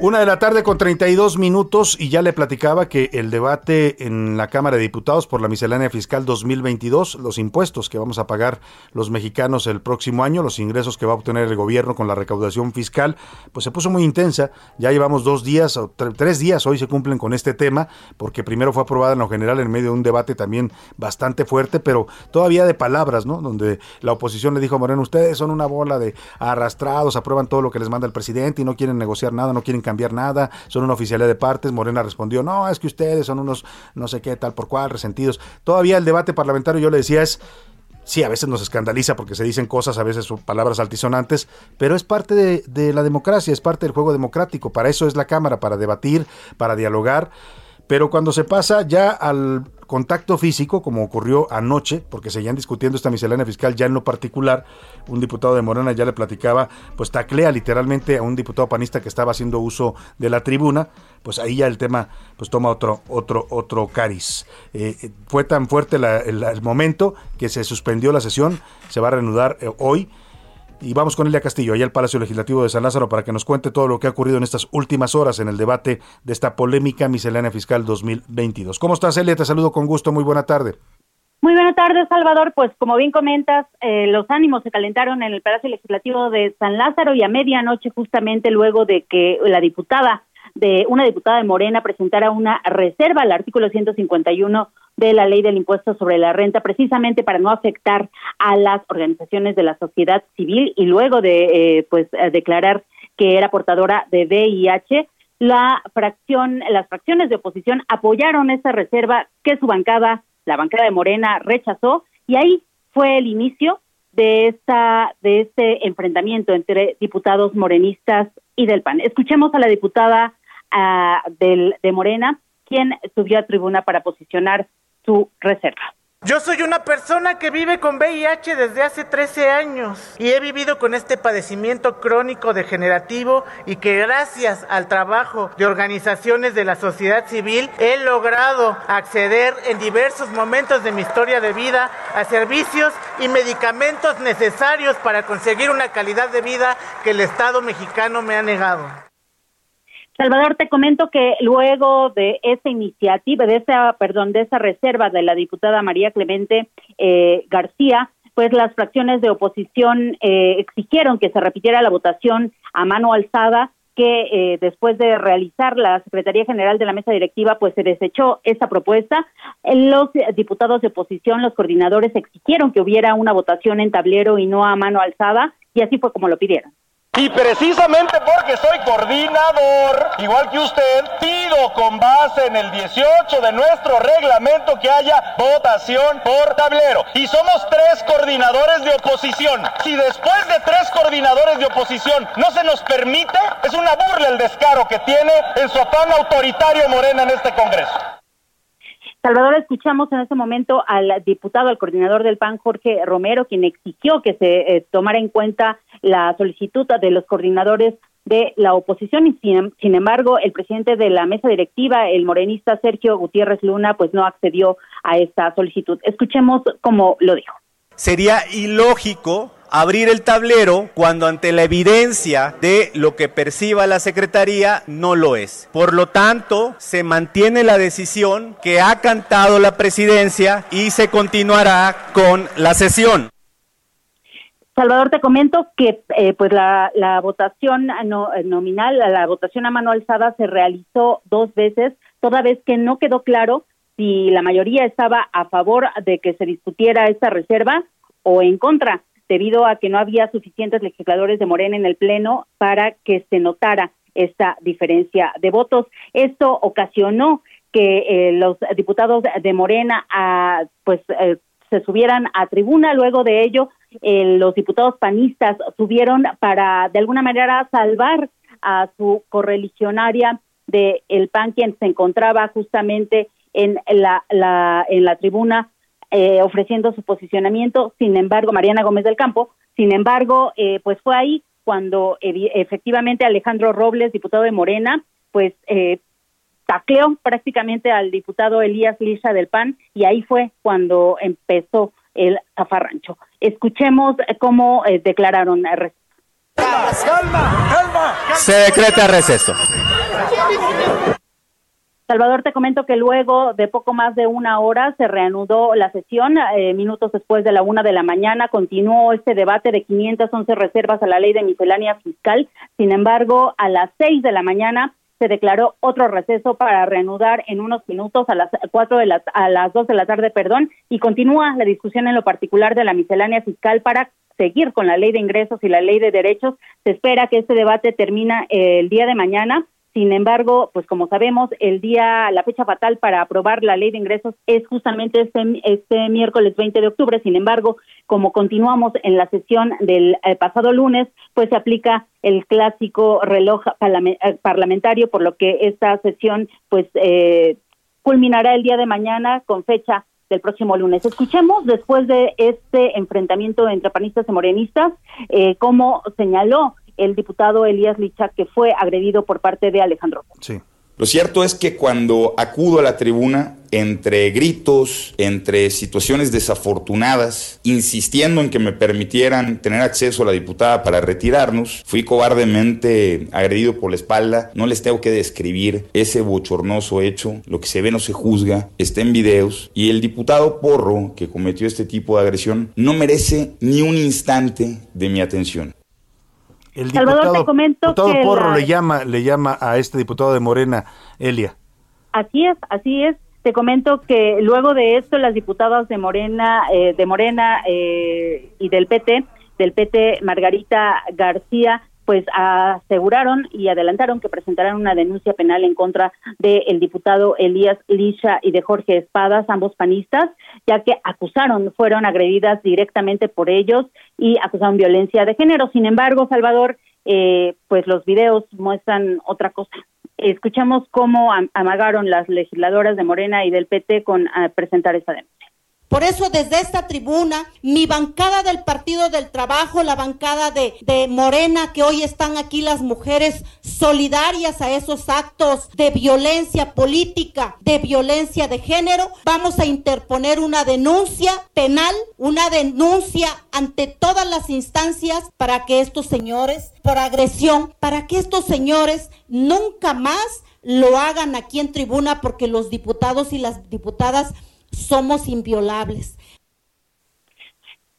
Una de la tarde con 32 minutos y ya le platicaba que el debate en la Cámara de Diputados por la miscelánea fiscal 2022, los impuestos que vamos a pagar los mexicanos el próximo año, los ingresos que va a obtener el gobierno con la recaudación fiscal, pues se puso muy intensa. Ya llevamos dos días o tres días, hoy se cumplen con este tema, porque primero fue aprobada en lo general en medio de un debate también bastante fuerte, pero todavía de palabras, ¿no? Donde la oposición le dijo a Moreno, ustedes son una bola de arrastrados, aprueban todo lo que les manda el presidente y no quieren negociar nada, no quieren cambiar nada, son una oficialidad de partes. Morena respondió, no, es que ustedes son unos no sé qué, tal por cual, resentidos. Todavía el debate parlamentario, yo le decía, es sí, a veces nos escandaliza porque se dicen cosas, a veces palabras altisonantes, pero es parte de, la democracia, es parte del juego democrático. Para eso es la Cámara, para debatir, para dialogar Pero cuando se pasa ya al contacto físico, como ocurrió anoche, porque seguían discutiendo esta miscelánea fiscal ya en lo particular, un diputado de Morena ya le platicaba, pues taclea literalmente a un diputado panista que estaba haciendo uso de la tribuna, pues ahí ya el tema pues toma otro otro otro cariz. Eh, eh, fue tan fuerte el, momento que se suspendió la sesión, se va a reanudar eh, hoy y vamos con Elia Castillo, allá al Palacio Legislativo de San Lázaro, para que nos cuente todo lo que ha ocurrido en estas últimas horas en el debate de esta polémica miscelánea fiscal 2022. ¿Cómo estás, Elia? Te saludo con gusto. Muy buena tarde. Muy buena tarde, Salvador. Pues como bien comentas, eh, los ánimos se calentaron en el Palacio Legislativo de San Lázaro y a medianoche, justamente luego de que la diputada de una diputada de Morena presentara una reserva al artículo 151 de la ley del impuesto sobre la renta, precisamente para no afectar a las organizaciones de la sociedad civil y luego de eh, pues eh, declarar que era portadora de VIH, la fracción, las fracciones de oposición apoyaron esta reserva que su bancada, la bancada de Morena, rechazó y ahí fue el inicio de esta de este enfrentamiento entre diputados morenistas y del PAN. Escuchemos a la diputada del, de Morena, quien subió a tribuna para posicionar su reserva. Yo soy una persona que vive con VIH desde hace 13 años y he vivido con este padecimiento crónico degenerativo y que gracias al trabajo de organizaciones de la sociedad civil he logrado acceder en diversos momentos de mi historia de vida a servicios y medicamentos necesarios para conseguir una calidad de vida que el Estado mexicano me ha negado. Salvador, te comento que luego de esa iniciativa, de esa, perdón, de esa reserva de la diputada María Clemente eh, García, pues las fracciones de oposición eh, exigieron que se repitiera la votación a mano alzada que eh, después de realizar la Secretaría General de la Mesa Directiva, pues se desechó esta propuesta. Los diputados de oposición, los coordinadores exigieron que hubiera una votación en tablero y no a mano alzada, y así fue como lo pidieron. Y precisamente porque soy coordinador, igual que usted, pido con base en el 18 de nuestro reglamento que haya votación por tablero. Y somos tres coordinadores de oposición. Si después de tres coordinadores de oposición no se nos permite, es una burla el descaro que tiene en su afán autoritario Morena en este Congreso. Salvador, escuchamos en este momento al diputado, al coordinador del PAN, Jorge Romero, quien exigió que se eh, tomara en cuenta la solicitud de los coordinadores de la oposición y sin, embargo el presidente de la mesa directiva, el morenista Sergio Gutiérrez Luna, pues no accedió a esta solicitud. Escuchemos cómo lo dijo. Sería ilógico abrir el tablero cuando ante la evidencia de lo que perciba la Secretaría no lo es. Por lo tanto, se mantiene la decisión que ha cantado la presidencia y se continuará con la sesión. Salvador, te comento que eh, pues la, votación nominal, la votación a mano alzada se realizó dos veces, toda vez que no quedó claro si la mayoría estaba a favor de que se discutiera esta reserva o en contra debido a que no había suficientes legisladores de Morena en el Pleno para que se notara esta diferencia de votos. Esto ocasionó que eh, los diputados de Morena ah, pues eh, se subieran a tribuna. Luego de ello, eh, los diputados panistas subieron para de alguna manera salvar a su correligionaria de el PAN quien se encontraba justamente en la, la en la tribuna eh, ofreciendo su posicionamiento, sin embargo, Mariana Gómez del Campo, sin embargo, eh, pues fue ahí cuando efectivamente Alejandro Robles, diputado de Morena, pues eh, tacleó prácticamente al diputado Elías Lisa del PAN y ahí fue cuando empezó el zafarrancho. Escuchemos cómo declararon receso. Calma, calma, Se decreta receso. Salvador, te comento que luego de poco más de una hora se reanudó la sesión. Eh, minutos después de la una de la mañana continuó este debate de 511 reservas a la ley de miscelánea fiscal. Sin embargo, a las seis de la mañana se declaró otro receso para reanudar en unos minutos a las cuatro de las a las dos de la tarde, perdón, y continúa la discusión en lo particular de la miscelánea fiscal para seguir con la ley de ingresos y la ley de derechos. Se espera que este debate termine eh, el día de mañana sin embargo, pues como sabemos, el día, la fecha fatal para aprobar la ley de ingresos es justamente este, este miércoles 20 de octubre. Sin embargo, como continuamos en la sesión del eh, pasado lunes, pues se aplica el clásico reloj eh, parlamentario, por lo que esta sesión, pues, eh, culminará el día de mañana con fecha del próximo lunes. Escuchemos después de este enfrentamiento entre panistas y morenistas, eh, cómo señaló el diputado Elías Licha que fue agredido por parte de Alejandro. Sí. Lo cierto es que cuando acudo a la tribuna, entre gritos, entre situaciones desafortunadas, insistiendo en que me permitieran tener acceso a la diputada para retirarnos, fui cobardemente agredido por la espalda. No les tengo que describir ese bochornoso hecho. Lo que se ve no se juzga, está en videos. Y el diputado Porro, que cometió este tipo de agresión, no merece ni un instante de mi atención. El Salvador, diputado, te comento diputado que Porro la- le llama, le llama a este diputado de Morena, Elia. Así es, así es. Te comento que luego de esto las diputadas de Morena, eh, de Morena eh, y del PT, del PT Margarita García, pues aseguraron y adelantaron que presentarán una denuncia penal en contra del diputado Elías Lisha y de Jorge Espadas, ambos panistas, ya que acusaron, fueron agredidas directamente por ellos y acusaron violencia de género. Sin embargo, Salvador, eh, pues los videos muestran otra cosa. Escuchamos cómo am- amagaron las legisladoras de Morena y del PT con ah, presentar esta denuncia. Por eso desde esta tribuna, mi bancada del Partido del Trabajo, la bancada de, Morena, que hoy están aquí las mujeres solidarias a esos actos de violencia política, de violencia de género, vamos a interponer una denuncia penal, una denuncia ante todas las instancias para que estos señores, por agresión, para que estos señores nunca más lo hagan aquí en tribuna porque los diputados y las diputadas somos inviolables.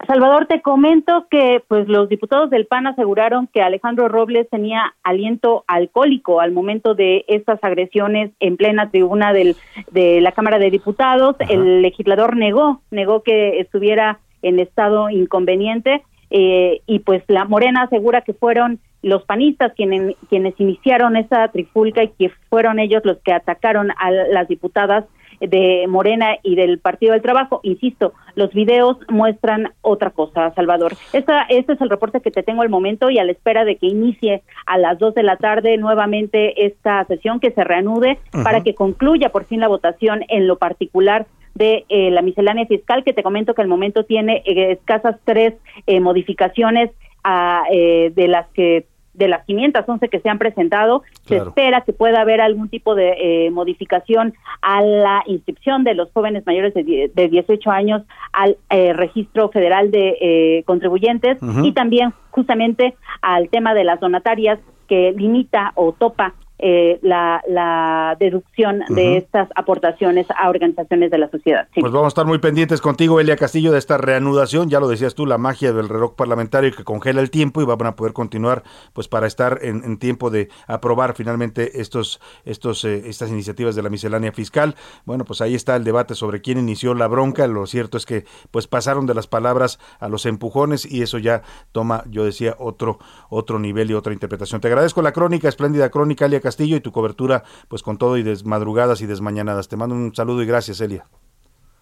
Salvador, te comento que pues los diputados del PAN aseguraron que Alejandro Robles tenía aliento alcohólico al momento de estas agresiones en plena tribuna del, de la Cámara de Diputados. El legislador negó, negó que estuviera en estado inconveniente eh, y pues la Morena asegura que fueron los panistas quienes, quienes iniciaron esa trifulca y que fueron ellos los que atacaron a las diputadas de Morena y del Partido del Trabajo. Insisto, los videos muestran otra cosa, Salvador. Esta, este es el reporte que te tengo al momento y a la espera de que inicie a las dos de la tarde nuevamente esta sesión, que se reanude para que concluya por fin la votación en lo particular de eh, la miscelánea fiscal, que te comento que al momento tiene eh, escasas tres eh, modificaciones a, eh, de las que de las 511 que se han presentado, se espera que pueda haber algún tipo de eh, modificación a la inscripción de los jóvenes mayores de, de 18 años al eh, registro federal de eh, contribuyentes y también justamente al tema de las donatarias que limita o topa eh, la, la deducción de estas aportaciones a organizaciones de la sociedad. Sí. Pues vamos a estar muy pendientes contigo, Elia Castillo, de esta reanudación. Ya lo decías tú, la magia del reloj parlamentario que congela el tiempo y van a poder continuar pues para estar en, en tiempo de aprobar finalmente estos, estos, eh, estas iniciativas de la miscelánea fiscal. Bueno, pues ahí está el debate sobre quién inició la bronca. Lo cierto es que pues pasaron de las palabras a los empujones y eso ya toma, yo decía, otro, otro nivel y otra interpretación. Te agradezco la crónica, espléndida crónica, Elia Castillo, y tu cobertura pues con todo y desmadrugadas y desmañanadas. Te mando un saludo y gracias, Elia.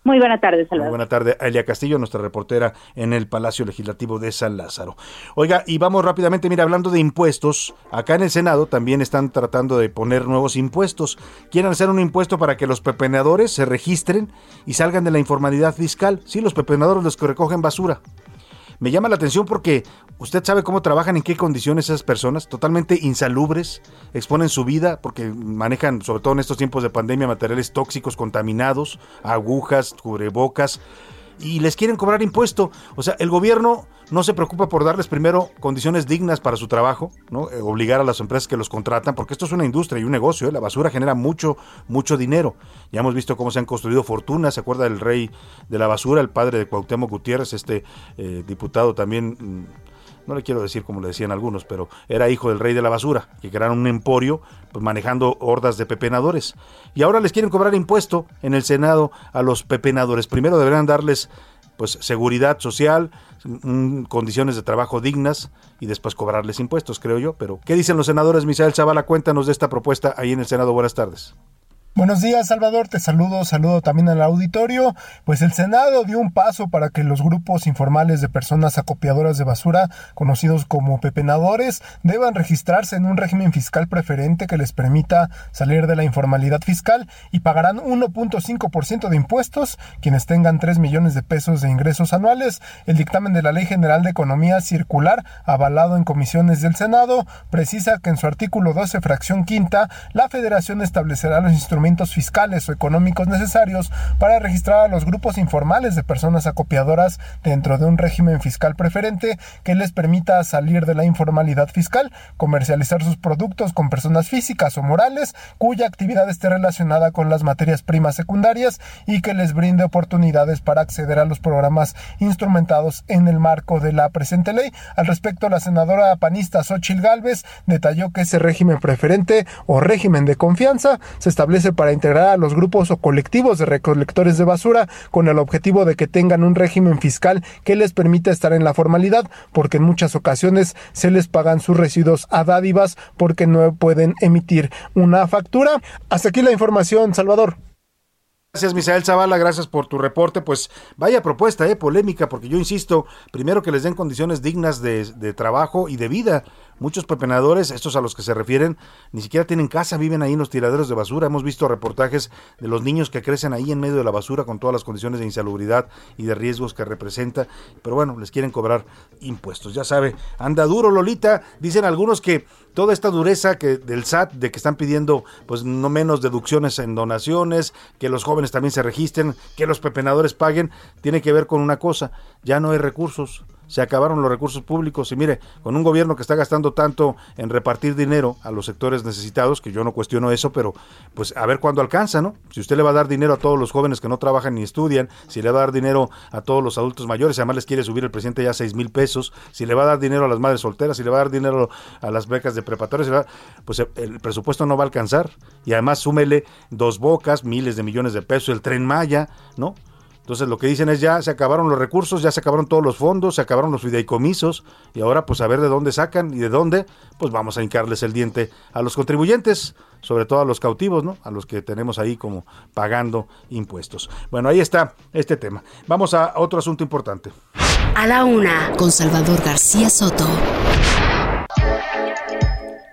Muy buena tarde, Muy Salvador. buena tarde Elia Castillo, nuestra reportera en el Palacio Legislativo de San Lázaro. Oiga, y vamos rápidamente, mira, hablando de impuestos, acá en el Senado también están tratando de poner nuevos impuestos. Quieren hacer un impuesto para que los pepenadores se registren y salgan de la informalidad fiscal. Sí, los pepenadores los que recogen basura. Me llama la atención porque usted sabe cómo trabajan, en qué condiciones esas personas, totalmente insalubres, exponen su vida porque manejan, sobre todo en estos tiempos de pandemia, materiales tóxicos contaminados, agujas, cubrebocas, y les quieren cobrar impuesto. O sea, el gobierno no se preocupa por darles primero condiciones dignas para su trabajo, ¿no? Eh, obligar a las empresas que los contratan, porque esto es una industria y un negocio, ¿eh? la basura genera mucho, mucho dinero. Ya hemos visto cómo se han construido fortunas, ¿se acuerda del rey de la basura, el padre de Cuauhtémoc Gutiérrez, este eh, diputado también... mm, no le quiero decir como le decían algunos, pero era hijo del rey de la basura, que crearon un emporio pues, manejando hordas de pepenadores. Y ahora les quieren cobrar impuesto en el Senado a los pepenadores. Primero deberán darles pues seguridad social, mm, condiciones de trabajo dignas y después cobrarles impuestos, creo yo. Pero, ¿qué dicen los senadores? Misael Zavala, cuéntanos de esta propuesta ahí en el Senado. Buenas tardes. Buenos días, Salvador. Te saludo, saludo también al auditorio. Pues el Senado dio un paso para que los grupos informales de personas acopiadoras de basura, conocidos como pepenadores, deban registrarse en un régimen fiscal preferente que les permita salir de la informalidad fiscal y pagarán 1.5% de impuestos quienes tengan 3 millones de pesos de ingresos anuales. El dictamen de la Ley General de Economía Circular, avalado en comisiones del Senado, precisa que en su artículo 12, fracción quinta, la Federación establecerá los instrumentos fiscales o económicos necesarios para registrar a los grupos informales de personas acopiadoras dentro de un régimen fiscal preferente que les permita salir de la informalidad fiscal, comercializar sus productos con personas físicas o morales cuya actividad esté relacionada con las materias primas secundarias y que les brinde oportunidades para acceder a los programas instrumentados en el marco de la presente ley. Al respecto, la senadora panista Xochil Gálvez detalló que ese régimen preferente o régimen de confianza se establece para integrar a los grupos o colectivos de recolectores de basura con el objetivo de que tengan un régimen fiscal que les permita estar en la formalidad, porque en muchas ocasiones se les pagan sus residuos a dádivas porque no pueden emitir una factura. Hasta aquí la información, Salvador. Gracias, Misael Zavala, gracias por tu reporte. Pues vaya propuesta, eh, polémica, porque yo insisto, primero que les den condiciones dignas de, de trabajo y de vida Muchos pepenadores, estos a los que se refieren, ni siquiera tienen casa, viven ahí en los tiraderos de basura. Hemos visto reportajes de los niños que crecen ahí en medio de la basura con todas las condiciones de insalubridad y de riesgos que representa. Pero bueno, les quieren cobrar impuestos. Ya sabe, anda duro Lolita. Dicen algunos que toda esta dureza que del SAT de que están pidiendo pues no menos deducciones en donaciones, que los jóvenes también se registren, que los pepenadores paguen, tiene que ver con una cosa, ya no hay recursos se acabaron los recursos públicos y mire, con un gobierno que está gastando tanto en repartir dinero a los sectores necesitados, que yo no cuestiono eso, pero pues a ver cuándo alcanza, ¿no? Si usted le va a dar dinero a todos los jóvenes que no trabajan ni estudian, si le va a dar dinero a todos los adultos mayores, además les quiere subir el presidente ya seis mil pesos, si le va a dar dinero a las madres solteras, si le va a dar dinero a las becas de preparatorios, pues el presupuesto no va a alcanzar y además súmele dos bocas, miles de millones de pesos, el tren Maya, ¿no? Entonces lo que dicen es ya se acabaron los recursos, ya se acabaron todos los fondos, se acabaron los fideicomisos y ahora pues a ver de dónde sacan y de dónde, pues vamos a hincarles el diente a los contribuyentes, sobre todo a los cautivos, ¿no? A los que tenemos ahí como pagando impuestos. Bueno, ahí está este tema. Vamos a otro asunto importante. A la una, con Salvador García Soto.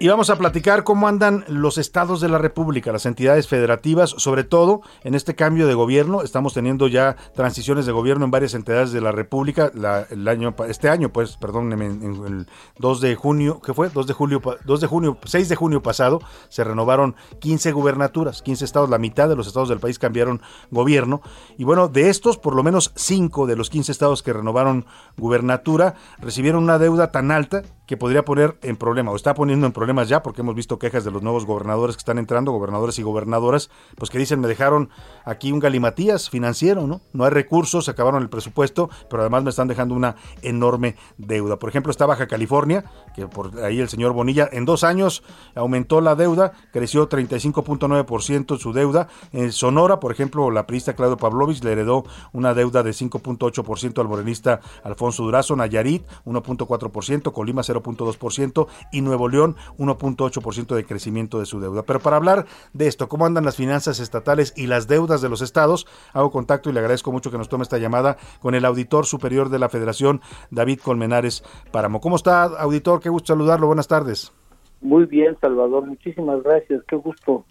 Y vamos a platicar cómo andan los estados de la República, las entidades federativas, sobre todo en este cambio de gobierno. Estamos teniendo ya transiciones de gobierno en varias entidades de la República. el año, este año, pues, perdón, en, el 2 de junio, ¿qué fue? 2 de julio, 2 de junio, 6 de junio pasado, se renovaron 15 gubernaturas, 15 estados, la mitad de los estados del país cambiaron gobierno. Y bueno, de estos, por lo menos 5 de los 15 estados que renovaron gubernatura recibieron una deuda tan alta que podría poner en problema o está poniendo en problemas ya porque hemos visto quejas de los nuevos gobernadores que están entrando, gobernadores y gobernadoras, pues que dicen me dejaron aquí un galimatías financiero, ¿no? No hay recursos, se acabaron el presupuesto, pero además me están dejando una enorme deuda. Por ejemplo, está Baja California, que por ahí el señor Bonilla en dos años aumentó la deuda, creció 35.9% su deuda. En Sonora, por ejemplo, la priista Claudio Pavlovich le heredó una deuda de 5.8% al morenista Alfonso Durazo, Nayarit 1.4%, Colima 0.2% y Nuevo León 1.8% de crecimiento de su deuda. Pero para hablar de esto, cómo andan las finanzas estatales y las deudas de los estados, hago contacto y le agradezco mucho que nos tome esta llamada con el auditor superior de la Federación, David Colmenares Páramo. ¿Cómo está, auditor? Qué gusto saludarlo. Buenas tardes. Muy bien, Salvador. Muchísimas gracias. Qué gusto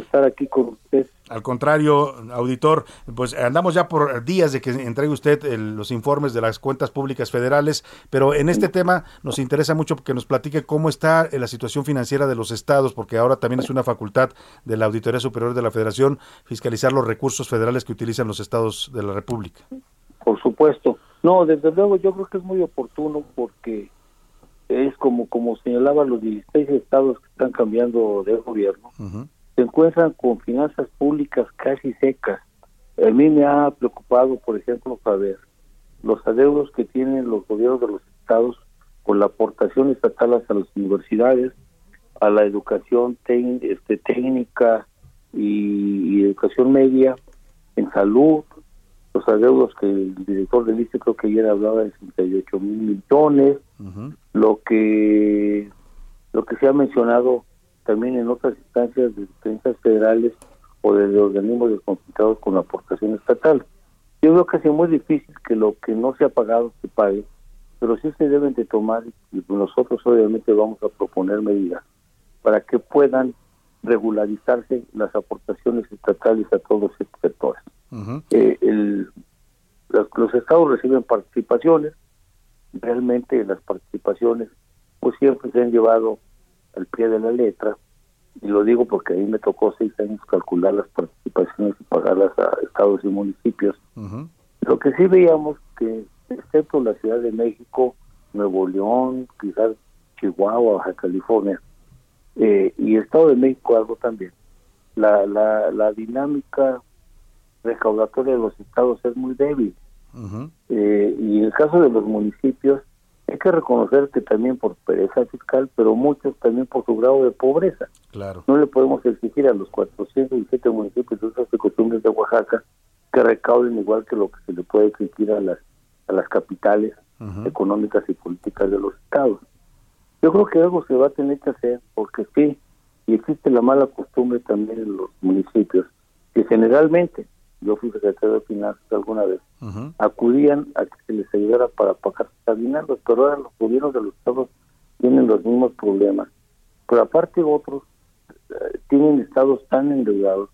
estar aquí con usted. Al contrario, auditor, pues andamos ya por días de que entregue usted los informes de las cuentas públicas federales, pero en este tema nos interesa mucho que nos platique cómo está la situación financiera de los estados, porque ahora también es una facultad de la Auditoría Superior de la Federación fiscalizar los recursos federales que utilizan los estados de la República. Por supuesto. No, desde luego yo creo que es muy oportuno porque es como como señalaba los 16 estados que están cambiando de gobierno se encuentran con finanzas públicas casi secas. A mí me ha preocupado, por ejemplo, saber los adeudos que tienen los gobiernos de los estados con la aportación estatal a las universidades, a la educación este, técnica y, educación media, en salud, los adeudos que el director del ICE creo que ayer hablaba de 68 mil millones, lo que lo que se ha mencionado también en otras instancias de defensas federales o de organismos desconcentrados con aportación estatal. Yo creo que es muy difícil que lo que no se ha pagado se pague, pero sí se deben de tomar y nosotros obviamente vamos a proponer medidas para que puedan regularizarse las aportaciones estatales a todos estos sectores. Eh, el, los, los, estados reciben participaciones, realmente las participaciones pues siempre se han llevado al pie de la letra, y lo digo porque ahí me tocó seis años calcular las participaciones y pagarlas a estados y municipios. Lo que sí veíamos que, excepto la Ciudad de México, Nuevo León, quizás Chihuahua, Baja California, eh, y Estado de México algo también. La, la, la dinámica recaudatoria de los estados es muy débil. eh, y en el caso de los municipios, hay que reconocer que también por pereza fiscal, pero muchos también por su grado de pobreza. Claro. No le podemos exigir a los 417 municipios de esas costumbres de Oaxaca que recauden igual que lo que se le puede exigir a las a las capitales económicas y políticas de los estados. Yo creo que algo se va a tener que hacer porque sí, y existe la mala costumbre también en los municipios, que generalmente, yo fui secretario de Finanzas alguna vez, acudían a que se les ayudara para pagar sus aguinaldos, pero ahora los gobiernos de los estados tienen los mismos problemas. Pero aparte otros eh, tienen estados tan endeudados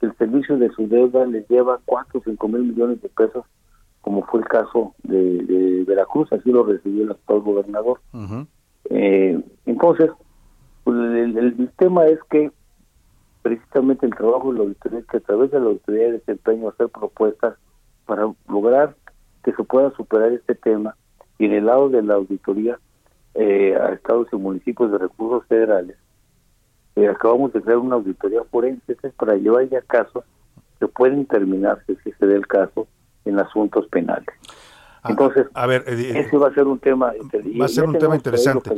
que el servicio de su deuda les lleva 4 o 5 mil millones de pesos, como fue el caso de, de Veracruz, así lo recibió el actual gobernador. Eh, entonces, pues, el, el, tema es que precisamente el trabajo de la auditoría que a través de la auditoría de desempeño hacer propuestas para lograr que se pueda superar este tema y en el lado de la auditoría eh, a estados y municipios de recursos federales eh, acabamos de crear una auditoría forense para llevar ya casos que pueden terminarse si se dé el caso en asuntos penales entonces, a ver, eh, ese va a ser un tema va a ser un tema interesante.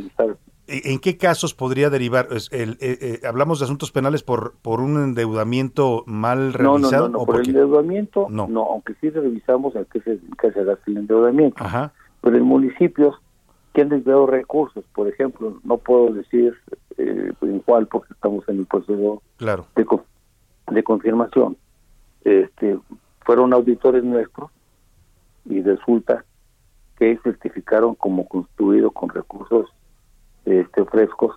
¿En qué casos podría derivar? El, eh, eh, ¿Hablamos de asuntos penales por por un endeudamiento mal realizado? No, no, no, por el endeudamiento, no. no, aunque sí revisamos a qué se, qué se gasta el endeudamiento. Ajá. Pero en municipios que han desviado recursos, por ejemplo, no puedo decir eh, en cuál porque estamos en el proceso claro. de, de confirmación. Este, fueron auditores nuestros y resulta que certificaron como construido con recursos este, frescos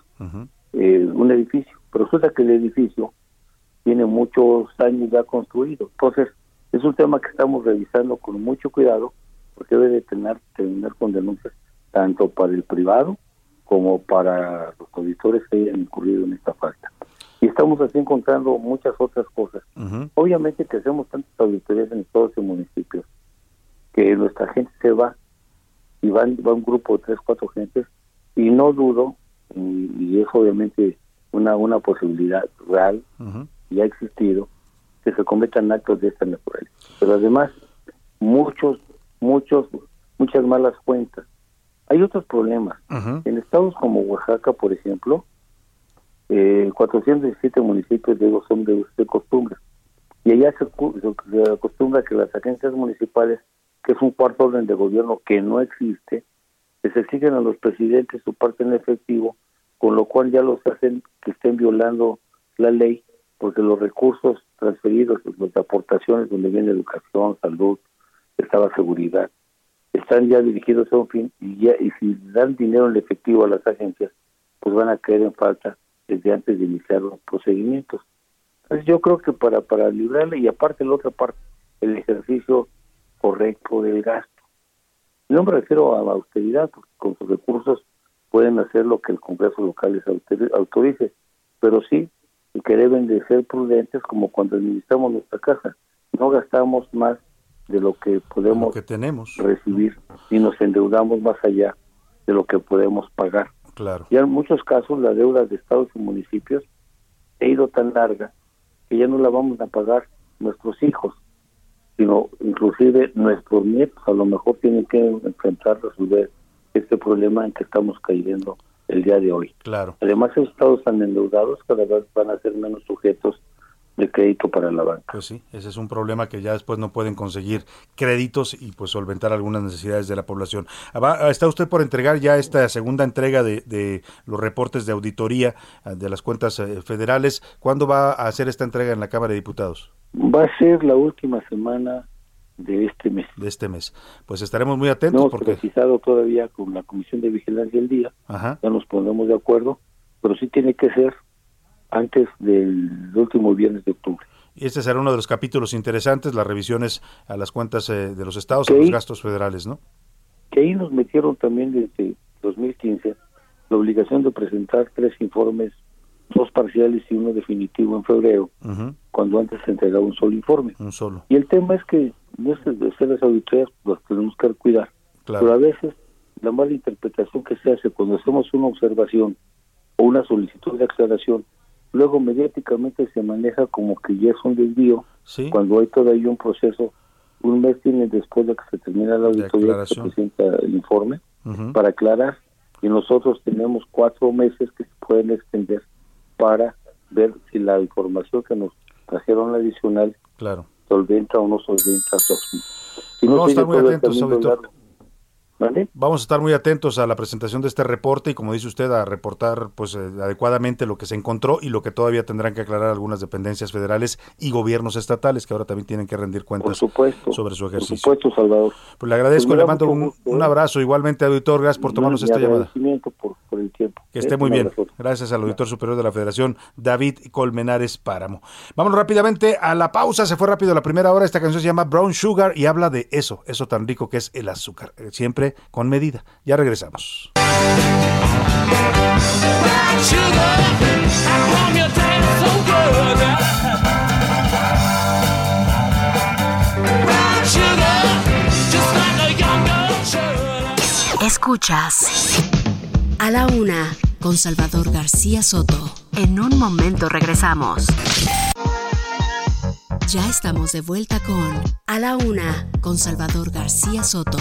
eh, un edificio. Pero resulta que el edificio tiene muchos años ya construido. Entonces, es un tema que estamos revisando con mucho cuidado porque debe de tener, terminar con denuncias tanto para el privado como para los auditores que hayan incurrido en esta falta. Y estamos así encontrando muchas otras cosas. Obviamente que hacemos tantas auditorías en todos los municipios que nuestra gente se va y van, va un grupo de tres, cuatro gentes y no dudo, y, es obviamente una, una posibilidad real y ha existido, que se cometan actos de esta naturaleza. Pero además, muchos, muchos, muchas malas cuentas. Hay otros problemas. En estados como Oaxaca, por ejemplo, eh, 417 municipios de son de, de costumbre. Y allá se, se acostumbra que las agencias municipales que es un cuarto orden de gobierno que no existe, que se exigen a los presidentes su parte en efectivo, con lo cual ya los hacen que estén violando la ley, porque los recursos transferidos, las aportaciones donde viene educación, salud, estaba seguridad, están ya dirigidos a un fin y ya y si dan dinero en efectivo a las agencias, pues van a caer en falta desde antes de iniciar los procedimientos. Entonces yo creo que para para librarle y aparte la otra parte, el ejercicio correcto del gasto. No me refiero a la austeridad, porque con sus recursos pueden hacer lo que el Congreso local les autorice, pero sí que deben de ser prudentes como cuando administramos nuestra casa. No gastamos más de lo que podemos que tenemos. recibir y nos endeudamos más allá de lo que podemos pagar. Claro. Ya en muchos casos la deuda de estados y municipios ha ido tan larga que ya no la vamos a pagar nuestros hijos, sino inclusive nuestros nietos a lo mejor tienen que enfrentar, resolver este problema en que estamos cayendo el día de hoy. Claro. Además, los estados tan endeudados cada vez van a ser menos sujetos de crédito para la banca. Pues sí, ese es un problema que ya después no pueden conseguir créditos y pues solventar algunas necesidades de la población. ¿Está usted por entregar ya esta segunda entrega de, de los reportes de auditoría ah, de las cuentas eh, federales? ¿Cuándo va a hacer esta entrega en la Cámara de Diputados? Va a ser la última semana de este mes. De este mes. Pues estaremos muy atentos. No porque... precisado todavía con la Comisión de Vigilancia del Día. Ya nos pondremos de acuerdo, pero sí tiene que ser antes del último viernes de octubre. Y este será uno de los capítulos interesantes, las revisiones a las cuentas eh, de los estados, a los gastos federales, ¿no? Que ahí nos metieron también desde 2015 la obligación de presentar tres informes, dos parciales y uno definitivo en febrero, cuando antes se entregaba un solo informe. Un solo. Y el tema es que nuestras de las auditorías las tenemos que cuidar, pero a veces la mala interpretación que se hace cuando hacemos una observación o una solicitud de aclaración luego mediáticamente se maneja como que ya es un desvío, cuando hay todavía un proceso, un mes tiene después de que se termina la auditoría, se presenta el informe para aclarar, y nosotros tenemos cuatro meses que se pueden extender para ver si la información que nos trajeron adicional claro. solventa o no solventa. Si no, a estar muy atentos, auditor. Vamos a estar muy atentos a la presentación de este reporte y como dice usted a reportar pues eh, adecuadamente lo que se encontró y lo que todavía tendrán que aclarar algunas dependencias federales y gobiernos estatales que ahora también tienen que rendir cuentas sobre su ejercicio. Por supuesto, Salvador. Pues le agradezco, le mando un, ¿eh? abrazo igualmente auditor, gracias por tomarnos esta llamada. Por, por el tiempo. Que esté muy bien. Gracias al auditor superior de la Federación, David Colmenares Páramo. Vamos rápidamente a la pausa, se fue rápido la primera hora, esta canción se llama Brown Sugar y habla de eso, eso tan rico que es el azúcar. Eh, siempre con medida. Ya regresamos. Escuchas a la una con Salvador García Soto. En un momento regresamos. Ya estamos de vuelta con A la una con Salvador García Soto.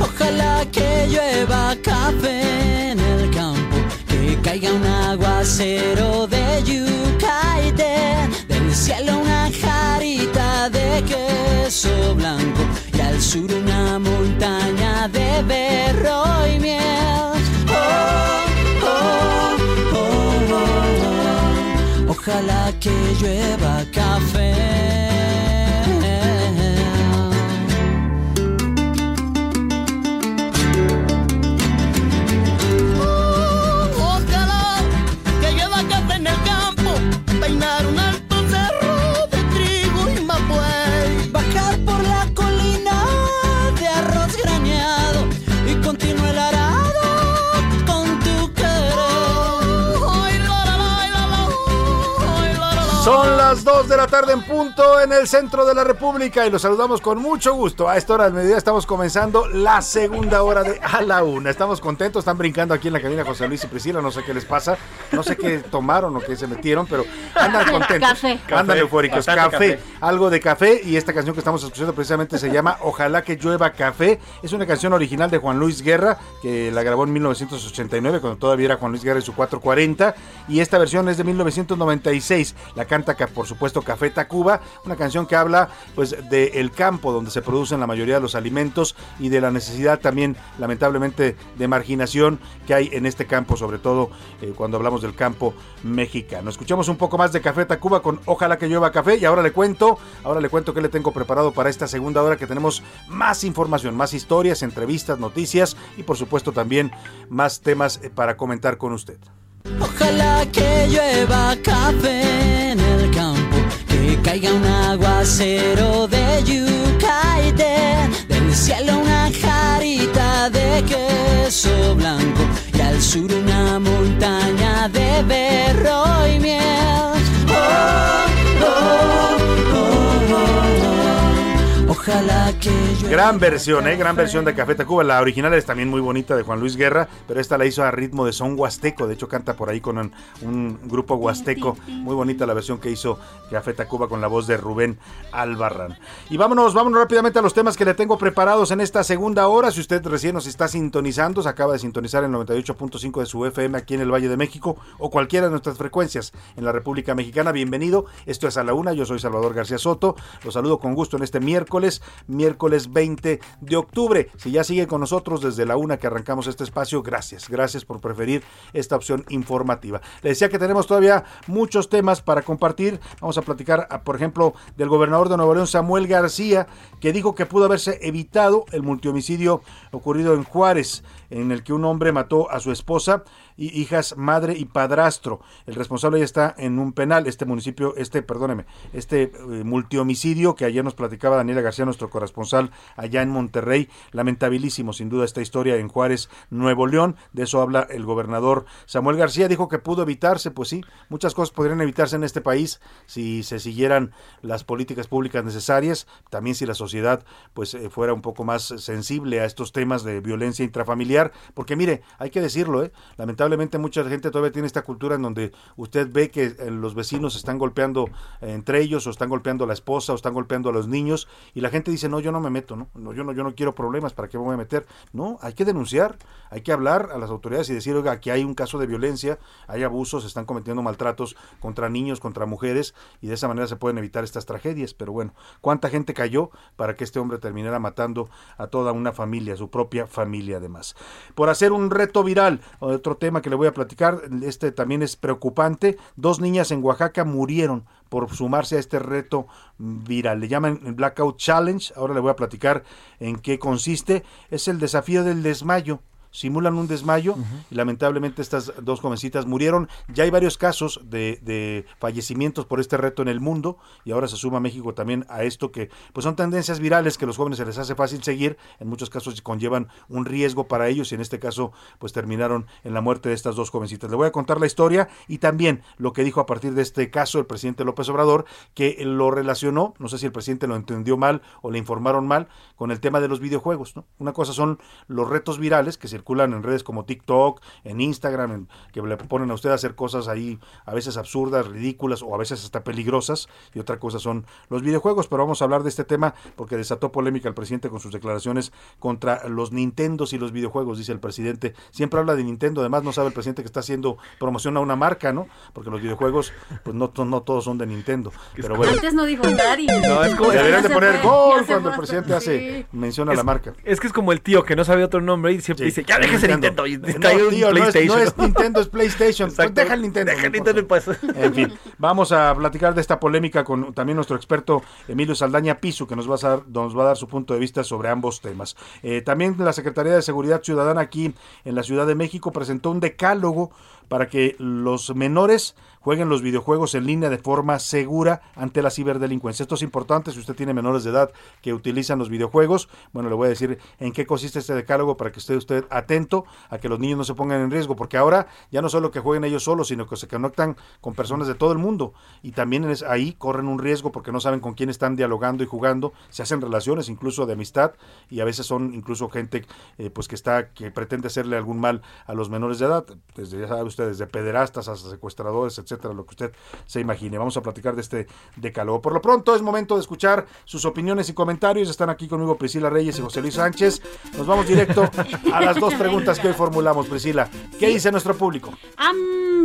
Ojalá que llueva café en el campo, que caiga un aguacero de yuca y del cielo una jarita de queso blanco y al sur una montaña de berro y miel. Oh, oh, oh, Ojalá que llueva café. Son las 2 de la tarde en punto en el centro de la República y los saludamos con mucho gusto. A esta hora del mediodía estamos comenzando la segunda hora de A la Una. Estamos contentos, están brincando aquí en la cabina José Luis y Priscila, no sé qué les pasa, no sé qué tomaron o qué se metieron, pero andan contentos. Café. Andan eufóricos. Café, algo de café y esta canción que estamos escuchando precisamente se llama Ojalá que llueva café. Es una canción original de Juan Luis Guerra que la grabó en 1989 cuando todavía era Juan Luis Guerra en su 440 y esta versión es de 1996. La canta por supuesto Café Tacuba, una canción que habla pues del campo donde se producen la mayoría de los alimentos y de la necesidad también lamentablemente de marginación que hay en este campo, sobre todo eh, cuando hablamos del campo mexicano. Escuchamos un poco más de Café Tacuba con Ojalá que llueva café y ahora le cuento, ahora le cuento que le tengo preparado para esta segunda hora que tenemos más información, más historias, entrevistas, noticias y por supuesto también más temas eh, para comentar con usted. Ojalá que llueva café en el caiga un aguacero de yuca y del cielo una jarita de queso blanco y al sur una montaña de berro y miel. Oh, oh, Ojalá que Gran versión, ¿eh? Gran versión de Café Tacuba. La original es también muy bonita de Juan Luis Guerra, pero esta la hizo a ritmo de son huasteco. De hecho, canta por ahí con un, un grupo huasteco. Muy bonita la versión que hizo Café Tacuba con la voz de Rubén Albarrán. Y vámonos, vámonos rápidamente a los temas que le tengo preparados en esta segunda hora. Si usted recién nos está sintonizando, se acaba de sintonizar el 98.5 de su FM aquí en el Valle de México o cualquiera de nuestras frecuencias en la República Mexicana. Bienvenido. Esto es a la una. Yo soy Salvador García Soto. Los saludo con gusto en este miércoles, miércoles 20 de octubre. Si ya sigue con nosotros desde la una que arrancamos este espacio, gracias. Gracias por preferir esta opción informativa. Le decía que tenemos todavía muchos temas para compartir. Vamos a platicar, ah, por ejemplo, del gobernador de Nuevo León, Samuel García, que dijo que pudo haberse evitado el multihomicidio ocurrido en Juárez, en el que un hombre mató a su esposa hijas, madre y padrastro. El responsable ya está en un penal, este municipio, este, perdóneme, este eh, multihomicidio que ayer nos platicaba Daniela García, nuestro corresponsal allá en Monterrey. Lamentabilísimo, sin duda, esta historia en Juárez, Nuevo León. De eso habla el gobernador Samuel García. Dijo que pudo evitarse, pues sí, muchas cosas podrían evitarse en este país si se siguieran las políticas públicas necesarias. También si la sociedad pues eh, fuera un poco más sensible a estos temas de violencia intrafamiliar. Porque mire, hay que decirlo, ¿eh? lamentablemente mucha gente todavía tiene esta cultura en donde usted ve que eh, los vecinos están golpeando eh, entre ellos o están golpeando a la esposa o están golpeando a los niños y la gente dice, no, yo no me meto, ¿no? no yo no, yo no quiero problemas, ¿para qué me voy a meter? No, hay que denunciar, hay que hablar a las autoridades y decir, oiga, aquí hay un caso de violencia, hay abusos, se están cometiendo maltratos contra niños, contra mujeres y de esa manera se pueden evitar estas tragedias. Pero bueno, ¿cuánta gente cayó para que este hombre terminara matando a toda una familia, su propia familia además? Por hacer un reto viral, otro tema que le voy a platicar, este también es preocupante, dos niñas en Oaxaca murieron por sumarse a este reto viral. Le llaman Blackout Challenge. Ahora le voy a platicar en qué consiste. Es el desafío del desmayo simulan un desmayo y lamentablemente estas dos jovencitas murieron. Ya hay varios casos de, de, fallecimientos por este reto en el mundo y ahora se suma México también a esto que pues son tendencias virales que los jóvenes se les hace fácil seguir, en muchos casos conllevan un riesgo para ellos y en este caso pues terminaron en la muerte de estas dos jovencitas. Le voy a contar la historia y también lo que dijo a partir de este caso el presidente López Obrador que lo relacionó, no sé si el presidente lo entendió mal o le informaron mal con el tema de los videojuegos, ¿no? Una cosa son los retos virales que se circulan en redes como TikTok, en Instagram, en, que le ponen a usted a hacer cosas ahí a veces absurdas, ridículas o a veces hasta peligrosas, y otra cosa son los videojuegos, pero vamos a hablar de este tema porque desató polémica el presidente con sus declaraciones contra los Nintendos y los videojuegos, dice el presidente. Siempre habla de Nintendo, además no sabe el presidente que está haciendo promoción a una marca, ¿no? Porque los videojuegos, pues no, no todos son de Nintendo. Pero bueno. Antes no dijo Atari. No, es como Deberían de poner gol cuando el presidente hace, menciona es, la marca. Es que es como el tío que no sabe otro nombre y siempre sí. dice, ya déjese Nintendo. No, tío, no, es, no, es, Nintendo, es PlayStation. Deja el Nintendo. Deja el Nintendo pues. En fin, vamos a platicar de esta polémica con también nuestro experto Emilio Saldaña Piso, que nos va a dar, nos va a dar su punto de vista sobre ambos temas. Eh, también la Secretaría de Seguridad Ciudadana aquí en la Ciudad de México presentó un decálogo para que los menores jueguen los videojuegos en línea de forma segura ante la ciberdelincuencia. Esto es importante si usted tiene menores de edad que utilizan los videojuegos. Bueno, le voy a decir en qué consiste este decálogo para que esté usted atento a que los niños no se pongan en riesgo, porque ahora ya no solo que jueguen ellos solos, sino que se conectan con personas de todo el mundo y también es, ahí corren un riesgo porque no saben con quién están dialogando y jugando, se hacen relaciones incluso de amistad y a veces son incluso gente eh, pues que está que pretende hacerle algún mal a los menores de edad, desde ya sabe usted, desde pederastas hasta secuestradores, etcétera lo que usted se imagine. Vamos a platicar de este decálogo. Por lo pronto es momento de escuchar sus opiniones y comentarios. Están aquí conmigo Priscila Reyes y José Luis Sánchez. Nos vamos directo a las dos preguntas que hoy formulamos, Priscila. ¿Qué dice nuestro público?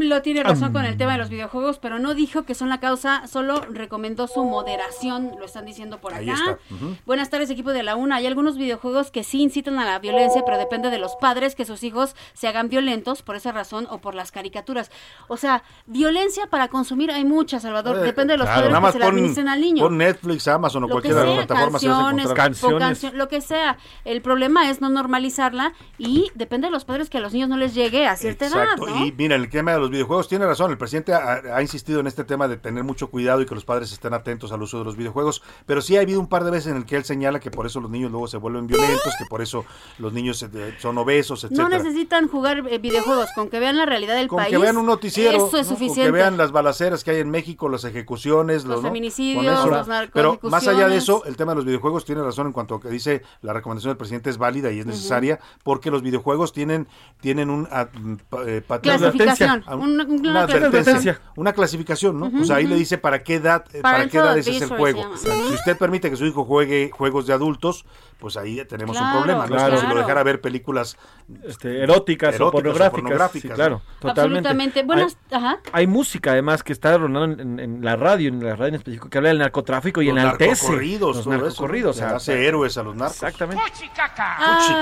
lo tiene razón con el tema de los videojuegos, pero no dijo que son la causa, solo recomendó su moderación, lo están diciendo por acá. Buenas tardes, equipo de la UNA. Hay algunos videojuegos que sí incitan a la violencia, pero depende de los padres que sus hijos se hagan violentos por esa razón o por las caricaturas. O sea, violencia para consumir hay mucha, Salvador. Eh, depende de los claro, padres que se pon- administren al niño. Pon Netflix, Amazon o Lo cualquiera de las plataformas. canciones, encontrar. o cancio- lo que sea. El problema es no normalizarla y depende de los padres que a los niños no les llegue a cierta Exacto. edad, ¿no? Y mira, el tema de los videojuegos tiene razón. El presidente ha, ha insistido en este tema de tener mucho cuidado y que los padres estén atentos al uso de los videojuegos. Pero sí ha habido un par de veces en el que él señala que por eso los niños luego se vuelven violentos, que por eso los niños son obesos, etcétera. No necesitan jugar eh, videojuegos, con que vean la realidad del con país. que vean un noticiero, Eso es ¿no? suficiente. Que vean las balaceras que hay en México, las ejecuciones, Los ¿no? feminicidios, eso. los Pero más allá de eso, el tema de los videojuegos tiene razón en cuanto a que dice la recomendación del presidente es válida y es necesaria porque los videojuegos tienen tienen un mm, pa- eh, patrón- Clasificación, una- una una advertencia, una clasificación, ¿no? Ujú, o sea, ahí le dice para qué edad, eh, para qué Parental edades es el juego. Si usted permite que su hijo juegue juegos de adultos, pues ahí tenemos Claro, un problema. ¿no? Es como si claro. lo dejara ver películas Este, eróticas, o pornográficas. Sí, ¿no? claro, totalmente. Absolutamente. Buenas, ajá. Hay música además que está rondando en, en- en la radio, en la radio en específico, que habla del narcotráfico y Los enaltece narcocorridos, los eso, narcocorridos. le o sea, hace héroes a los narcos. Exactamente.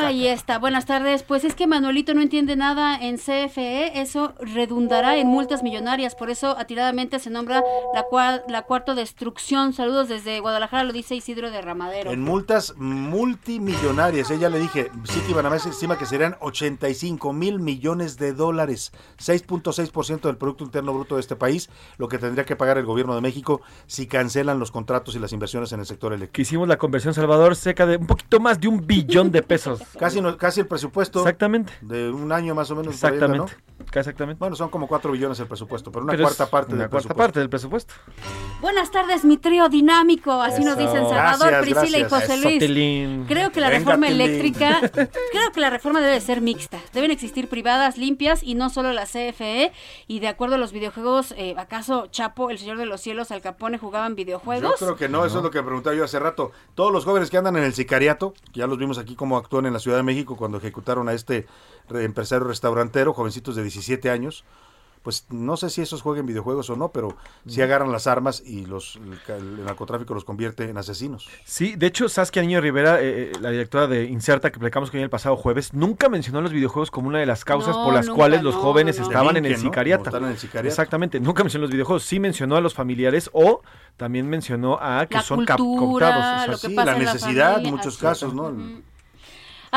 Ahí está. Buenas tardes. Pues es que Manuelito no entiende nada en CFE. Eso redundará en multas millonarias. Por eso, atiradamente se nombra la, cua- la cuarta destrucción. Saludos desde Guadalajara, lo dice Isidro de Ramadero. En multas multimillonarias, ella le dije, City Banamex estima que serían 85 mil millones de dólares, 6.6% del Producto Interno Bruto de este país, lo que tendría que pagar el gobierno de México si cancelan los contratos y las inversiones en el sector eléctrico. Que hicimos la conversión Salvador cerca de un poquito más de un billón de pesos. Casi, no- casi el presupuesto Exactamente. de un año más o menos. Exactamente. ¿no? Exactamente. Bueno, son como 4 billones el presupuesto, pero una Pero cuarta parte una del cuarta presupuesto. parte del presupuesto. Buenas tardes, mi trío dinámico. Así nos Eso. dicen Salvador, Gracias, Priscila gracias. y José Luis. Creo que la Venga, reforma Tilín. eléctrica, creo que la reforma debe de ser mixta. Deben existir privadas, limpias y no solo la CFE. Y de acuerdo a los videojuegos, eh, ¿acaso Chapo, el Señor de los Cielos, Al Capone jugaban Yo videojuegos? creo que no, eso es lo que preguntaba yo hace rato. Todos los jóvenes que andan en el sicariato, que ya los vimos aquí cómo actúan en la Ciudad de México cuando ejecutaron a este re- empresario restaurantero, jovencitos de 17 años, pues no sé si esos jueguen videojuegos o no, pero sí agarran las armas y los el, narcotráfico los convierte en asesinos. Sí, de hecho, Saskia Niño Rivera, eh, eh, la directora de Inserta que platicamos con ella el pasado jueves, nunca mencionó los videojuegos como una de las causas No, por las nunca, cuales los no, jóvenes no, estaban en el están en el sicariato. Exactamente, nunca mencionó los videojuegos, sí mencionó a los familiares o también mencionó a que La son cap- cultura, que Sí, pasa la en la necesidad, familia, muchos casos, ¿no?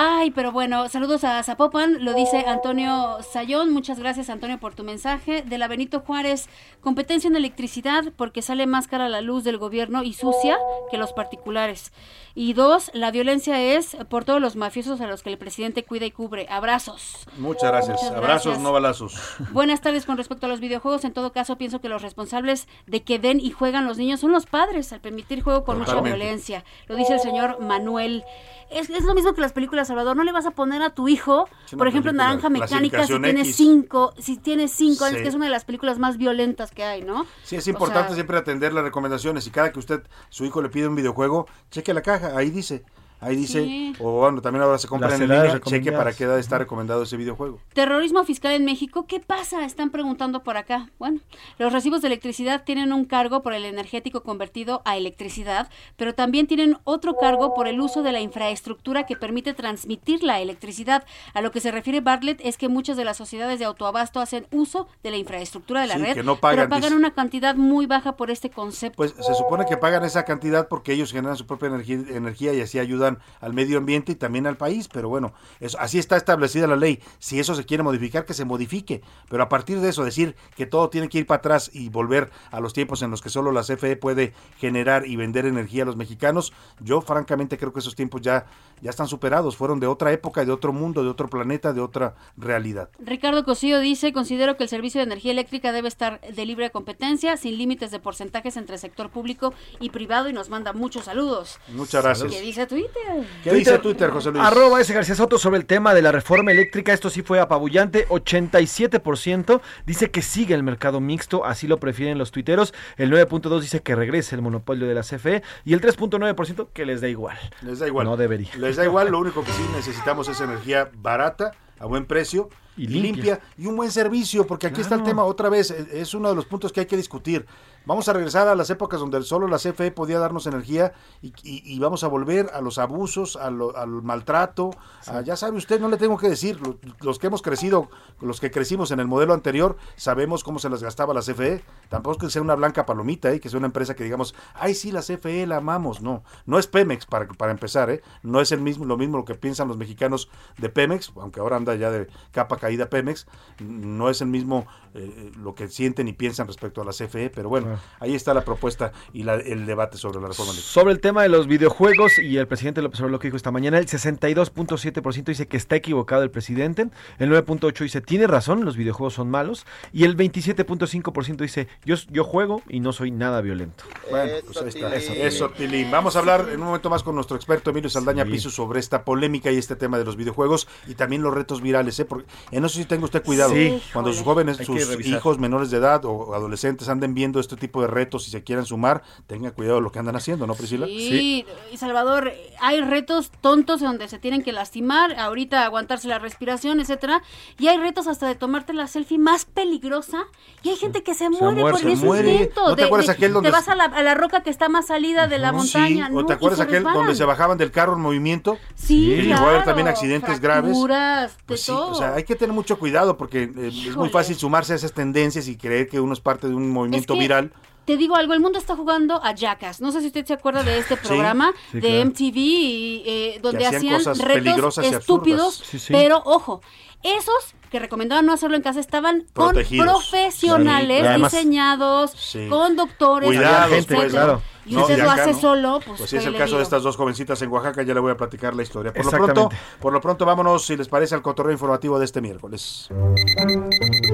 Ay, pero bueno, saludos a Zapopan, lo dice Antonio Sayón, muchas gracias Antonio por tu mensaje. De la Benito Juárez, competencia en electricidad porque sale más cara la luz del gobierno y sucia que los particulares. Y dos, la violencia es por todos los mafiosos a los que el presidente cuida y cubre. Abrazos. Muchas gracias. Muchas Abrazos, no balazos. Buenas tardes con respecto a los videojuegos. En todo caso, pienso que los responsables de que den y juegan los niños son los padres al permitir juego con mucha violencia. Lo dice el señor Manuel. Es, es lo mismo que las películas, Salvador. No le vas a poner a tu hijo, Es por ejemplo, Naranja Mecánica, si tiene cinco, si tiene cinco años, Sí. que es una de las películas más violentas que hay, ¿no? Sí, es O importante sea, siempre atender las recomendaciones y cada que usted, su hijo le pide un videojuego, cheque la caja, ahí dice. Ahí dice, Sí. o bueno, también ahora se compra en línea, cheque para qué edad está recomendado ese videojuego. Terrorismo fiscal en México, ¿qué pasa? Están preguntando por acá. Bueno, los recibos de electricidad tienen un cargo por el energético convertido a electricidad, pero también tienen otro cargo por el uso de la infraestructura que permite transmitir la electricidad. A lo que se refiere Bartlett es que muchas de las sociedades de autoabasto hacen uso de la infraestructura de la Sí, red, que no pagan, pero pagan dice. una cantidad muy baja por este concepto. Pues se supone que pagan esa cantidad porque ellos generan su propia energía, energía y así ayudan al medio ambiente y también al país, pero bueno, eso, así está establecida la ley. Si eso se quiere modificar, que se modifique, pero a partir de eso decir que todo tiene que ir para atrás y volver a los tiempos en los que solo la CFE puede generar y vender energía a los mexicanos, yo francamente creo que esos tiempos ya, ya están superados, fueron de otra época, de otro mundo, de otro planeta, de otra realidad. Ricardo Cosillo dice, considero que el servicio de energía eléctrica debe estar de libre competencia, sin límites de porcentajes entre sector público y privado y nos manda muchos saludos. Muchas gracias. ¿Qué dice Twitter? ¿Qué dice Twitter, José Luis? Arroba ese García Soto sobre el tema de la reforma eléctrica. Esto sí fue apabullante. 87% dice que sigue el mercado mixto. Así lo prefieren los tuiteros. El 9.2 dice que regrese el monopolio de la CFE. Y el 3.9% que les da igual. Les da igual. No debería. Les da igual, lo único que sí necesitamos es energía barata, a buen precio Y limpia. limpia. y un buen servicio, porque aquí está el tema otra vez, e- es uno de los puntos que hay que discutir. Vamos a regresar a las épocas donde solo la CFE podía darnos energía y, y- y vamos a volver a los abusos, a lo- al maltrato. a- ya sabe usted, no le tengo que decir, lo- los que hemos crecido, los que crecimos en el modelo anterior, sabemos cómo se las gastaba la CFE. Tampoco es que sea una blanca palomita, ¿eh? que sea una empresa que digamos, ay, sí, la CFE la amamos. No, no es Pemex para, para empezar, ¿eh? no es el mismo, lo mismo lo que piensan los mexicanos de Pemex, aunque ahora anda ya de capa caída Pemex. No es el mismo eh, lo que sienten y piensan respecto a la CFE, pero bueno, ahí está la propuesta y la- el debate sobre la reforma. Sobre el tema de los videojuegos y el presidente López Obrador lo que dijo esta mañana, el 62.7% dice que está equivocado el presidente, el 9.8% dice tiene razón, los videojuegos son malos y el 27.5% dice yo, yo juego y no soy nada violento. Bueno, pues ahí está. Eso, eso, Tilín. Vamos a hablar en un momento más con nuestro experto Emilio Saldaña Sí. Piso sobre esta polémica y este tema de los videojuegos y también los retos virales, ¿eh? Porque en eso sí tenga usted cuidado. Sí. Cuando sus jóvenes, sus hijos menores de edad o adolescentes anden viendo este tipo de retos y se quieran sumar, tenga cuidado de lo que andan haciendo, ¿no, Priscila? Sí, y Salvador, hay retos tontos donde se tienen que lastimar, ahorita aguantarse la respiración, etcétera, y hay retos hasta de tomarte la selfie más peligrosa, y hay gente que se muere muere, por se ese muere. intento. ¿No te de- acuerdas de- aquel donde- te vas a la, a la roca que está más salida de la montaña, Sí, ¿no? ¿o te Y acuerdas se aquel donde resbalan. se bajaban del carro en movimiento? Sí, Que llegó a haber claro, también accidentes graves. de Pues sí, todo. o sea, hay que tener mucho cuidado porque eh, es muy fácil sumarse a esas tendencias y creer que uno es parte de un movimiento Es que- viral. Te digo algo, el mundo está jugando a Jackass. No sé si usted se acuerda de este programa sí, de claro. MTV y, eh, donde hacían hacían cosas retos estúpidos. absurdas. Sí, sí. Pero ojo, esos que recomendaban no hacerlo en casa estaban con Protegidos. profesionales Sí, además- diseñados, Sí. con doctores, Cuidado, etcétera. pues, claro. Y No, usted y lo hace no. solo, pues, Pues sí, es ¿qué el caso de estas dos jovencitas en Oaxaca, ya le voy a platicar la historia. Por lo pronto, por lo pronto vámonos, si les parece, al cotorreo informativo de este miércoles.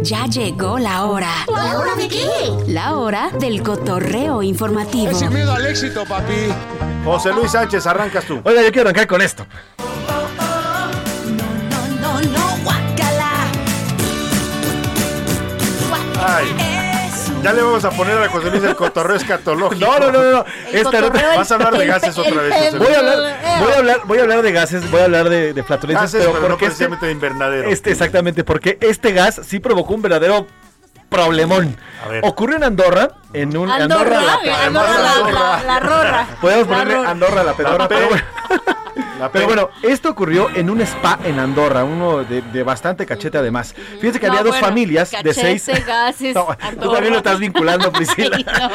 Ya llegó la hora. ¿La hora de qué? La hora del cotorreo informativo. al éxito, papi. José Luis Sánchez, arrancas tú. Oiga, yo quiero arrancar con esto. Ay. Ya le vamos a poner a José Luis el cotorreo escatológico. No, no, no, no. Esta no- cotorreo, Vas a hablar de gases otra vez. José Voy a hablar, voy a hablar, voy a hablar de gases, voy a hablar de, de flatulencias, Gases, pero pero no porque este, precisamente de invernadero. este, exactamente, porque este gas sí provocó un verdadero problemón. A ver. Ocurrió en Andorra, en un Andorra, la- Andorra, la, la, la rorra. Podemos La ponerle rorra. Andorra la pedorra, La P. pero bueno. La Pero bueno, esto ocurrió en un spa en Andorra, uno de, de bastante cachete además. Fíjense que No, había dos bueno, familias de seis. gases, No, tú también lo estás vinculando, Priscila. Ay, no.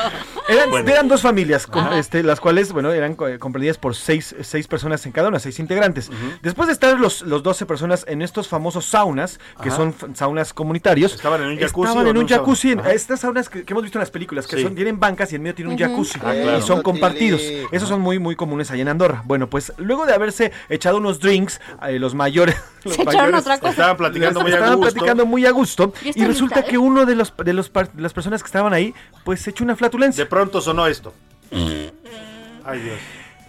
Eran, Bueno. eran dos familias, con- este, las cuales, bueno, eran co- comprendidas por seis, seis personas en cada una, seis integrantes. Después de estar los, los 12 personas en estos famosos saunas, que Ajá. son saunas comunitarios. ¿Estaban en un jacuzzi Estaban en un jacuzzi, en- estas saunas que, que hemos visto en las películas, que Sí. son, tienen bancas y en medio tiene un jacuzzi. Ah, claro. Y son compartidos. Esos son muy, muy comunes allá en Andorra. Bueno, pues luego de haberse echado unos drinks, eh, los mayores... Los Se mayores otra cosa. Estaban platicando muy a estaban gusto. platicando muy a gusto ¿Y resulta que uno de los de los las personas que estaban ahí pues se echó una flatulencia. De pronto sonó esto. Ay, Dios.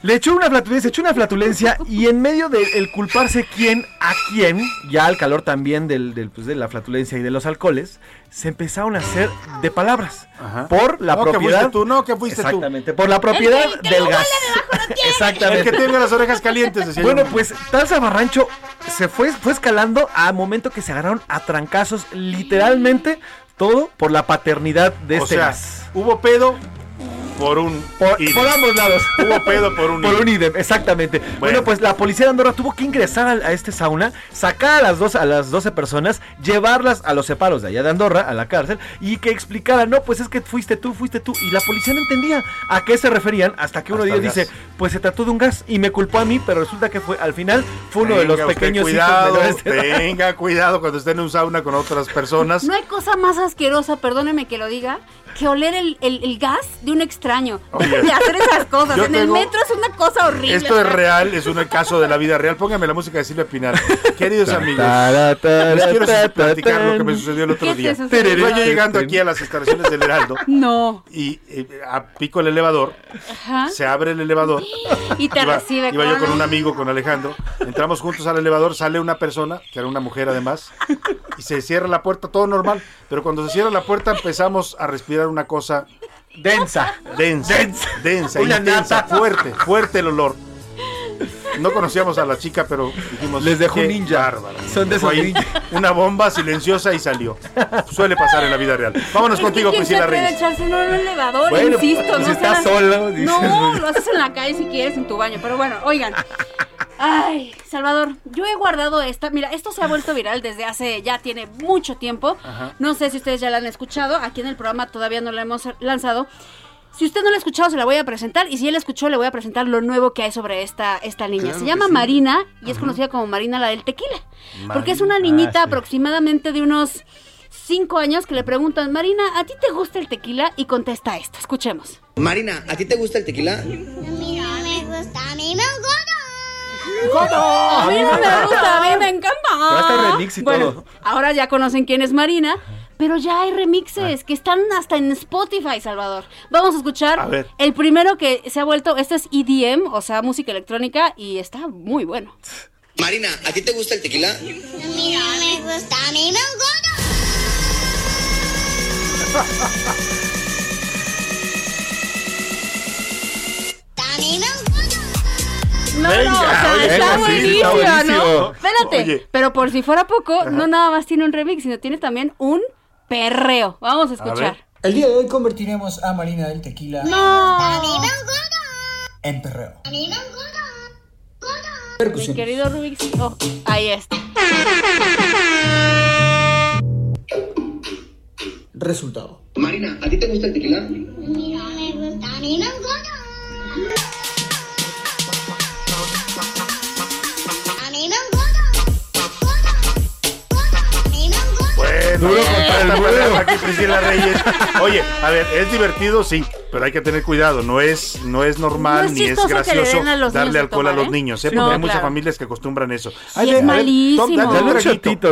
Le echó una flatulencia, echó una flatulencia y en medio de el culparse quién a quién, ya al calor también del, del, pues, de la flatulencia y de los alcoholes, se empezaron a hacer de palabras Ajá. por la no, que propiedad. fuiste tú, no, que fuiste Exactamente, por la propiedad El que- el que del gas. El Exactamente. que tenga las orejas calientes, decía Bueno, yo. pues tal zabarrancho se fue, fue escalando a momento que se agarraron a trancazos, literalmente todo por la paternidad de o este sea, gas. hubo pedo por un Por, idem. por ambos lados. Hubo pedo por un Por idem. un idem, exactamente. Bueno. pues la policía de Andorra tuvo que ingresar al- a, este sauna, sacar a las, dos, a las 12 personas, llevarlas a los separos de allá de Andorra, a la cárcel, y que explicaran, no, pues es que fuiste tú, fuiste tú. Y la policía no entendía a qué se referían hasta que uno de ellos el dice, gas. pues se trató de un gas y me culpó a mí, pero resulta que fue al final fue uno de los pequeños cuidado, edad. tenga cuidado cuando esté en un sauna con otras personas. No hay cosa más asquerosa, perdóneme que lo diga, que oler el, el- el gas de un extraño. Dejen de hacer esas cosas. yo En el tengo- metro es una cosa horrible. Esto es real, es un caso de la vida real. Póngame la música de Silvia Pinal. Queridos amigos, les quiero platicar lo que me sucedió el otro ¿Qué día. te sucedió? Iba yo llegando aquí a las instalaciones del Heraldo No. y eh, a- pico el elevador, Ajá. se abre el elevador. Y te Iba, recibe iba yo con con un amigo, con Alejandro. Entramos juntos al elevador, sale una persona, que era una mujer además, y se cierra la puerta, todo normal. Pero cuando se cierra la puerta empezamos a respirar una cosa Densa. densa, densa, Una intensa, nata. fuerte, fuerte el olor. No conocíamos a la chica, pero dijimos. Les dejó "Qué un ninja. bárbara". Son de esos ahí ninja. Una bomba silenciosa y salió. Suele pasar en la vida real. Vámonos Es contigo, ¿quién se Priscila Reyes. echarse en un elevador? Bueno, Insisto, pues no si estás solo, dices, No, lo haces en la calle si quieres, en tu baño. Pero bueno, oigan. Ay, Salvador, yo he guardado esta. Mira, esto se ha vuelto viral desde hace ya tiene mucho tiempo. Ajá. No sé si ustedes ya la han escuchado. Aquí en el programa todavía no la hemos lanzado. Si usted no la ha escuchado, se la voy a presentar. Y si él la escuchó, le voy a presentar lo nuevo que hay sobre esta, esta niña. Claro se llama sí. Marina y es conocida como Marina la del tequila. Porque es una niñita Ah, sí. aproximadamente de unos 5 años que le preguntan, Marina, ¿a ti te gusta el tequila? Y contesta esto. Escuchemos. Marina, ¿a ti te gusta el tequila? A mí no me gusta, a mí me gusta. A mí no me gusta, a mí me encanta. Pero hasta remix y bueno, todo. ahora ya conocen quién es Marina, pero ya hay remixes que están hasta en Spotify, Salvador. Vamos a escuchar A ver. el primero que se ha vuelto, este es EDM, o sea, música electrónica, y está muy bueno. Marina, ¿a ti te gusta el tequila? A mí no me gusta, a mí me gusta. A mí me gusta. No, Venga, no, o sea, oye, está buenísimo, está buenísimo. ¿no? Espérate, Oye. pero por si fuera poco, no nada más tiene un remix, sino tiene también un perreo. Vamos a escuchar. El día de hoy convertiremos a Marina del Tequila No. En perreo. Mi Percusión. querido Rubik. Oh, ahí está. Resultado. Marina, ¿a ti te gusta el tequila? A mí no me gusta, a mí me gusta. Duro contra el pasando aquí Priscila Reyes. Oye, a ver, es divertido, sí, pero hay que tener cuidado. No es, no es normal No es ni es gracioso darle alcohol a los ¿eh? niños, ¿eh? Porque hay muchas familias que acostumbran eso. Sí, Ay, es malísimo.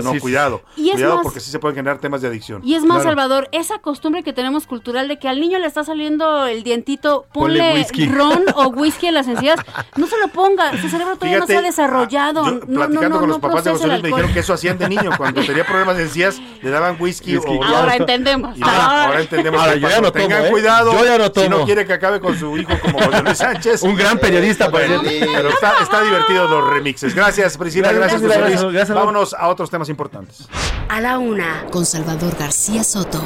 No, sí. cuidado. Y es cuidado más- porque sí se pueden generar temas de adicción. Y es más, Claro. Salvador, esa costumbre que tenemos cultural de que al niño le está saliendo el dientito, ponle, ron o whisky en las encías, no se lo ponga, su cerebro todavía no se ha desarrollado. yo, no, no, platicando no, con los papás de José Luis me dijeron que eso hacían de niño. Cuando tenía problemas de encías, le daban whisky, Whisky, o Ahora entendemos. Y ahora, ahora entendemos Ahora, qué yo ya no tomo, Tengan ¿eh? cuidado. Yo ya no Si no quiere que acabe con su hijo como José Luis Sánchez. Un gran periodista, cierto. pero está, está divertido los remixes. Gracias, Priscila. Gracias, Gracias, José gracias, Luis. gracias. Vámonos a otros temas importantes. A la una, con Salvador García Soto.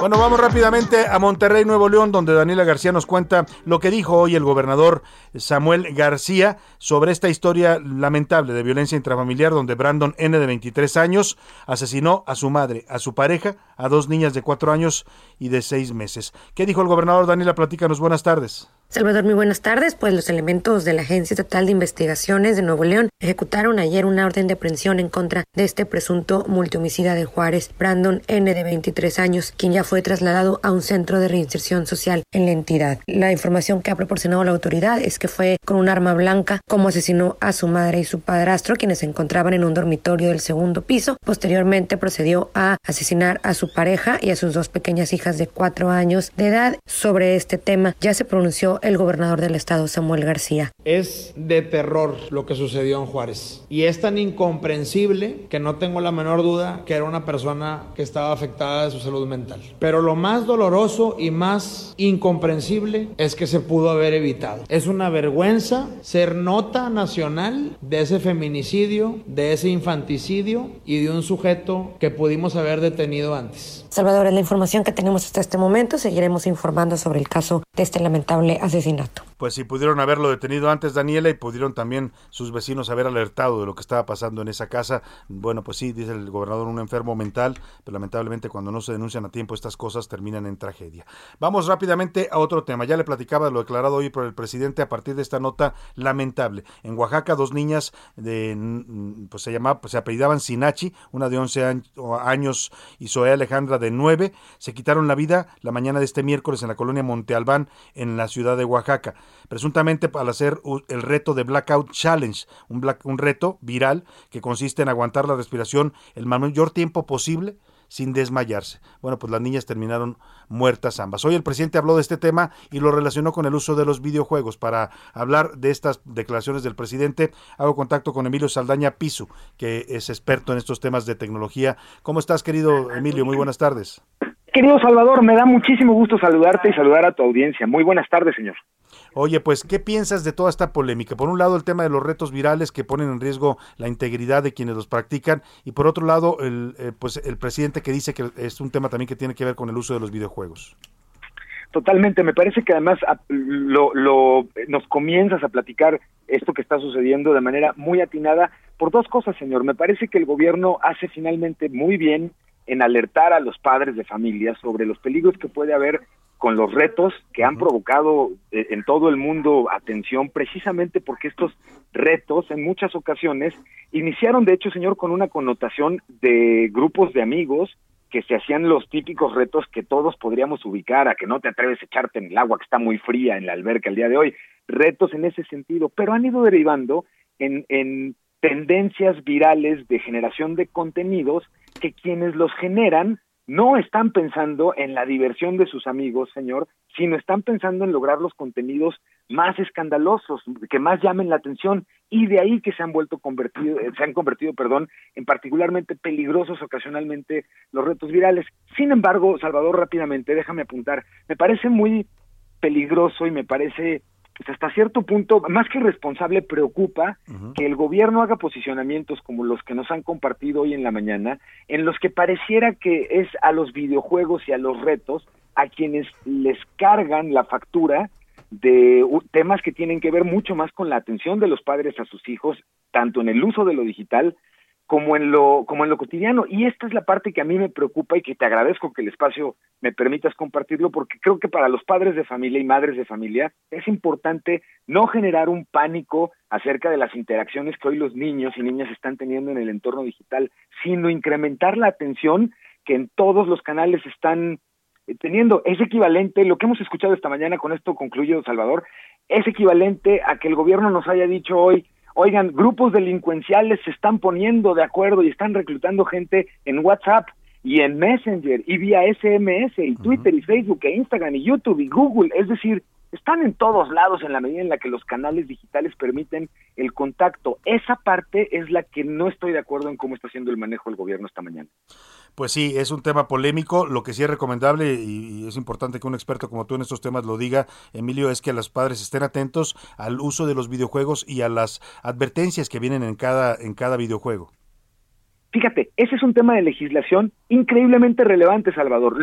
Bueno, vamos rápidamente a Monterrey, Nuevo León, donde Daniela García nos cuenta lo que dijo hoy el gobernador Samuel García sobre esta historia lamentable de violencia intrafamiliar, donde Brandon N. de 23 años asesinó a su madre, a su pareja, a dos niñas de 4 años y de 6 meses. ¿Qué dijo el gobernador? Daniela, platícanos. Buenas tardes. Salvador, muy buenas tardes. Pues los elementos de la Agencia Estatal de Investigaciones de Nuevo León ejecutaron ayer una orden de aprehensión en contra de este presunto multihomicida de Juárez, Brandon N. de 23 años, quien ya fue trasladado a un centro de reinserción social en la entidad. La información que ha proporcionado la autoridad es que fue con un arma blanca como asesinó a su madre y su padrastro, quienes se encontraban en un dormitorio del segundo piso. Posteriormente procedió a asesinar a su pareja y a sus dos pequeñas hijas de cuatro años de edad. Sobre este tema ya se pronunció el gobernador del estado, Samuel García. Es de terror lo que sucedió en Juárez. Y es tan incomprensible que no tengo la menor duda que era una persona que estaba afectada de su salud mental. Pero lo más doloroso y más incomprensible es que se pudo haber evitado. Es una vergüenza ser nota nacional de ese feminicidio, de ese infanticidio y de un sujeto que pudimos haber detenido antes. Salvador, es la información que tenemos hasta este momento. Seguiremos informando sobre el caso de este lamentable asesinato asesinato. Pues si pudieron haberlo detenido antes, Daniela, y pudieron también sus vecinos haber alertado de lo que estaba pasando en esa casa. Bueno, pues sí, dice el gobernador, un enfermo mental, pero lamentablemente cuando no se denuncian a tiempo estas cosas terminan en tragedia. Vamos rápidamente a otro tema. Ya le platicaba de lo declarado hoy por el presidente a partir de esta nota lamentable. En Oaxaca, dos niñas de, mm, pues se llamaba, pues se apellidaban Sinachi, una de 11 añ- años y Zoe Alejandra de 9, se quitaron la vida la mañana de este miércoles en la colonia Monte Albán, en la ciudad de Oaxaca presuntamente al hacer el reto de Blackout Challenge, un, un reto viral que consiste en aguantar la respiración el mayor tiempo posible sin desmayarse. Bueno, pues las niñas terminaron muertas ambas. Hoy el presidente habló de este tema y lo relacionó con el uso de los videojuegos. Para hablar de estas declaraciones del presidente, hago contacto con Emilio Saldaña Pisu, que es experto en estos temas de tecnología. ¿Cómo estás, querido Emilio? Muy buenas tardes. Querido Salvador, me da muchísimo gusto saludarte y saludar a tu audiencia. Muy buenas tardes, señor. Oye, pues, ¿qué piensas de toda esta polémica? Por un lado, el tema de los retos virales que ponen en riesgo la integridad de quienes los practican, y por otro lado, el, eh, pues, el presidente que dice que es un tema también que tiene que ver con el uso de los videojuegos. Totalmente, me parece que además a- lo, lo- nos comienzas a platicar esto que está sucediendo de manera muy atinada por dos cosas, señor. Me parece que el gobierno hace finalmente muy bien en alertar a los padres de familia sobre los peligros que puede haber con los retos que han provocado eh, en todo el mundo atención, precisamente porque estos retos en muchas ocasiones iniciaron, de hecho, señor, con una connotación de grupos de amigos que se hacían los típicos retos que todos podríamos ubicar, a que no te atreves a echarte en el agua que está muy fría en la alberca el día de hoy, retos en ese sentido, pero han ido derivando en, en tendencias virales de generación de contenidos que quienes los generan no están pensando en la diversión de sus amigos, señor, sino están pensando en lograr los contenidos más escandalosos, que más llamen la atención, y de ahí que se han vuelto convertido, se han convertido, perdón, en particularmente peligrosos ocasionalmente los retos virales. Sin embargo, Salvador, rápidamente, déjame apuntar, me parece muy peligroso y me parece pues hasta cierto punto, más que responsable, preocupa que el gobierno haga posicionamientos como los que nos han compartido hoy en la mañana, en los que pareciera que es a los videojuegos y a los retos a quienes les cargan la factura de temas que tienen que ver mucho más con la atención de los padres a sus hijos, tanto en el uso de lo digital como en lo como en lo cotidiano y esta es la parte que a mí me preocupa y que te agradezco que el espacio me permitas compartirlo porque creo que para los padres de familia y madres de familia es importante no generar un pánico acerca de las interacciones que hoy los niños y niñas están teniendo en el entorno digital, sino incrementar la atención que en todos los canales están eh, teniendo. Es equivalente, lo que hemos escuchado esta mañana, con esto concluyo, Salvador, es equivalente a que el gobierno nos haya dicho hoy, Oigan, grupos delincuenciales se están poniendo de acuerdo y están reclutando gente en WhatsApp y en Messenger y vía SMS y Twitter y Facebook e Instagram y YouTube y Google. Es decir, están en todos lados en la medida en la que los canales digitales permiten el contacto. Esa parte es la que no estoy de acuerdo en cómo está haciendo el manejo del gobierno esta mañana. Pues sí, es un tema polémico. Lo que sí es recomendable y, es importante que un experto como tú en estos temas lo diga, Emilio, es que los padres estén atentos al uso de los videojuegos y a las advertencias que vienen en cada, en cada videojuego. Fíjate, ese es un tema de legislación increíblemente relevante, Salvador.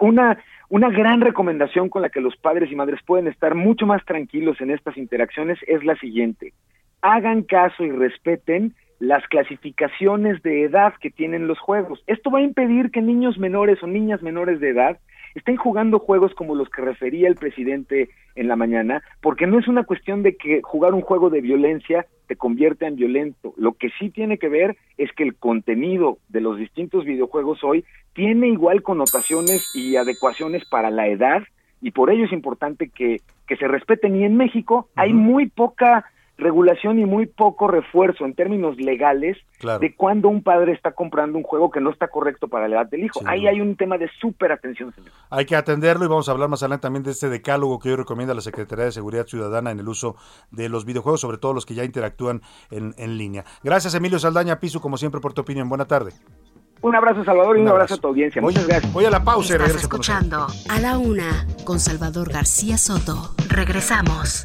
una, una gran recomendación con la que los padres y madres pueden estar mucho más tranquilos en estas interacciones es la siguiente. Hagan caso y respeten las clasificaciones de edad que tienen los juegos. Esto va a impedir que niños menores o niñas menores de edad estén jugando juegos como los que refería el presidente en la mañana, porque no es una cuestión de que jugar un juego de violencia te convierta en violento. Lo que sí tiene que ver es que el contenido de los distintos videojuegos hoy tiene igual connotaciones y adecuaciones para la edad y por ello es importante que, que se respeten. Y en México hay muy poca regulación y muy poco refuerzo en términos legales de cuando un padre está comprando un juego que no está correcto para la edad del hijo. Ahí hay un tema de súper atención, señor. Hay que atenderlo y vamos a hablar más adelante también de este decálogo que hoy recomienda la Secretaría de Seguridad Ciudadana en el uso de los videojuegos, sobre todo los que ya interactúan en, en línea. Gracias, Emilio Saldaña Piso, como siempre, por tu opinión. Buena tarde. Un abrazo, Salvador, y un, abrazo. a tu audiencia. Muchas gracias. Voy a la pausa y regreso. escuchando A la Una con Salvador García Soto. Regresamos.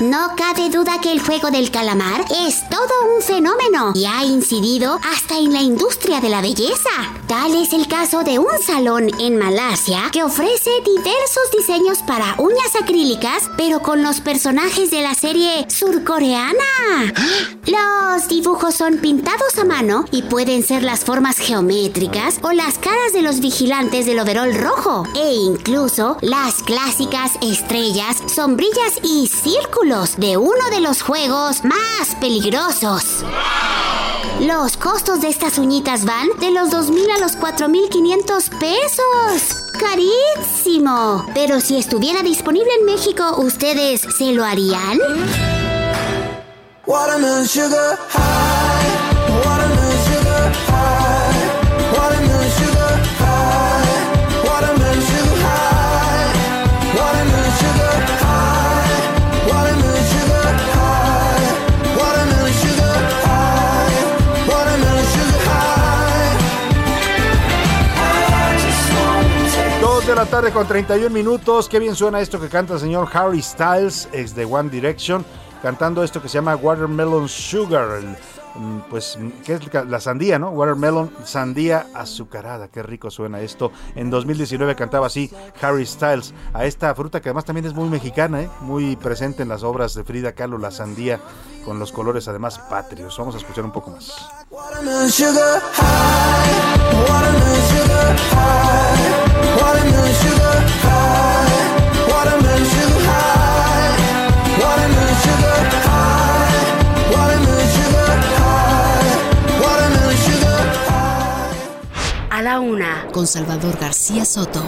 No cabe duda que el juego del calamar es todo un fenómeno y ha incidido hasta en la industria de la belleza. Tal es el caso de un salón en Malasia que ofrece diversos diseños para uñas acrílicas, pero con los personajes de la serie surcoreana. Los dibujos son pintados a mano y pueden ser las formas geométricas o las caras de los vigilantes del overol rojo, e incluso las clásicas estrellas, sombrillas y círculos de uno de los juegos más peligrosos. Los costos de estas uñitas van de los 2.000 a los 4.500 pesos. Carísimo. Pero si estuviera disponible en México, ¿ustedes se lo harían? De la tarde con 31 minutos. Qué bien suena esto que canta el señor Harry Styles, ex de One Direction, cantando esto que se llama Watermelon Sugar. Mm, pues, ¿qué es la sandía, no? Watermelon, sandía azucarada, qué rico suena esto. En 2019 cantaba así Harry Styles a esta fruta que además también es muy mexicana, ¿eh? muy presente en las obras de Frida Kahlo, la sandía, con los colores además patrios. Vamos a escuchar un poco más. Una, con Salvador García Soto.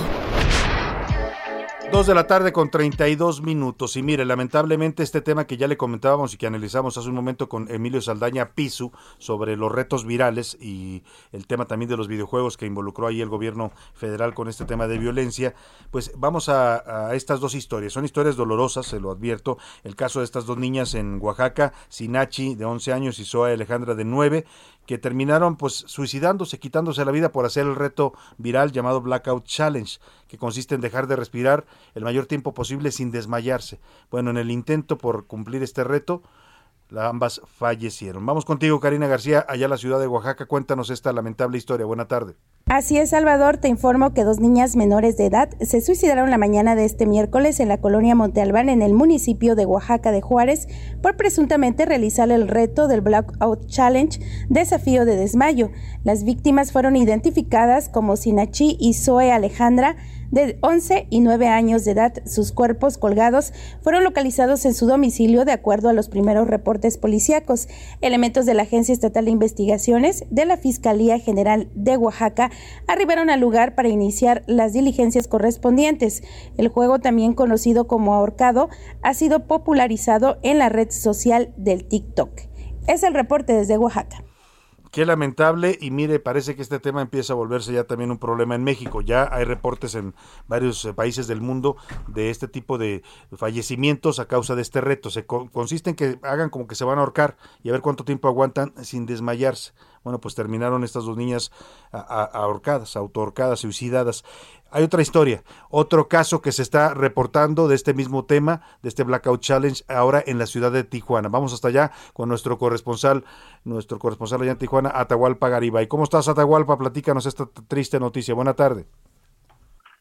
Dos de la tarde con 32 minutos. Y mire, lamentablemente este tema que ya le comentábamos y que analizamos hace un momento con Emilio Saldaña Pisu sobre los retos virales y el tema también de los videojuegos que involucró ahí el gobierno federal con este tema de violencia, pues vamos a, a estas dos historias. Son historias dolorosas, se lo advierto. El caso de estas dos niñas en Oaxaca, Sinachi de 11 años y Zoe Alejandra de 9, que terminaron pues suicidándose, quitándose la vida por hacer el reto viral llamado Blackout Challenge, que consiste en dejar de respirar el mayor tiempo posible sin desmayarse. Bueno, en el intento por cumplir este reto, ambas fallecieron. Vamos contigo, Karina García, allá en la ciudad de Oaxaca. Cuéntanos esta lamentable historia. Buena tarde. Así es, Salvador. Te informo que dos niñas menores de edad se suicidaron la mañana de este miércoles en la colonia Monte Albán, en el municipio de Oaxaca de Juárez, por presuntamente realizar el reto del Blackout Challenge, desafío de desmayo. Las víctimas fueron identificadas como Sinachi y Zoe Alejandra, de 11 y 9 años de edad. Sus cuerpos colgados fueron localizados en su domicilio de acuerdo a los primeros reportes policíacos. Elementos de la Agencia Estatal de Investigaciones de la Fiscalía General de Oaxaca arribaron al lugar para iniciar las diligencias correspondientes. El juego, también conocido como ahorcado, ha sido popularizado en la red social del TikTok. Es el reporte desde Oaxaca. Qué lamentable y mire, parece que este tema empieza a volverse ya también un problema en México. Ya hay reportes en varios eh, países del mundo de este tipo de fallecimientos a causa de este reto. Se consiste en que hagan como que se van a ahorcar y a ver cuánto tiempo aguantan sin desmayarse. Bueno, pues terminaron estas dos niñas ahorcadas, autohorcadas, suicidadas. Hay otra historia, otro caso que se está reportando de este mismo tema, de este Blackout Challenge, ahora en la ciudad de Tijuana. Vamos hasta allá con nuestro corresponsal, nuestro corresponsal allá en Tijuana, Atahualpa Garibay. ¿Cómo estás, Atahualpa? Platícanos esta triste noticia. Buena tarde.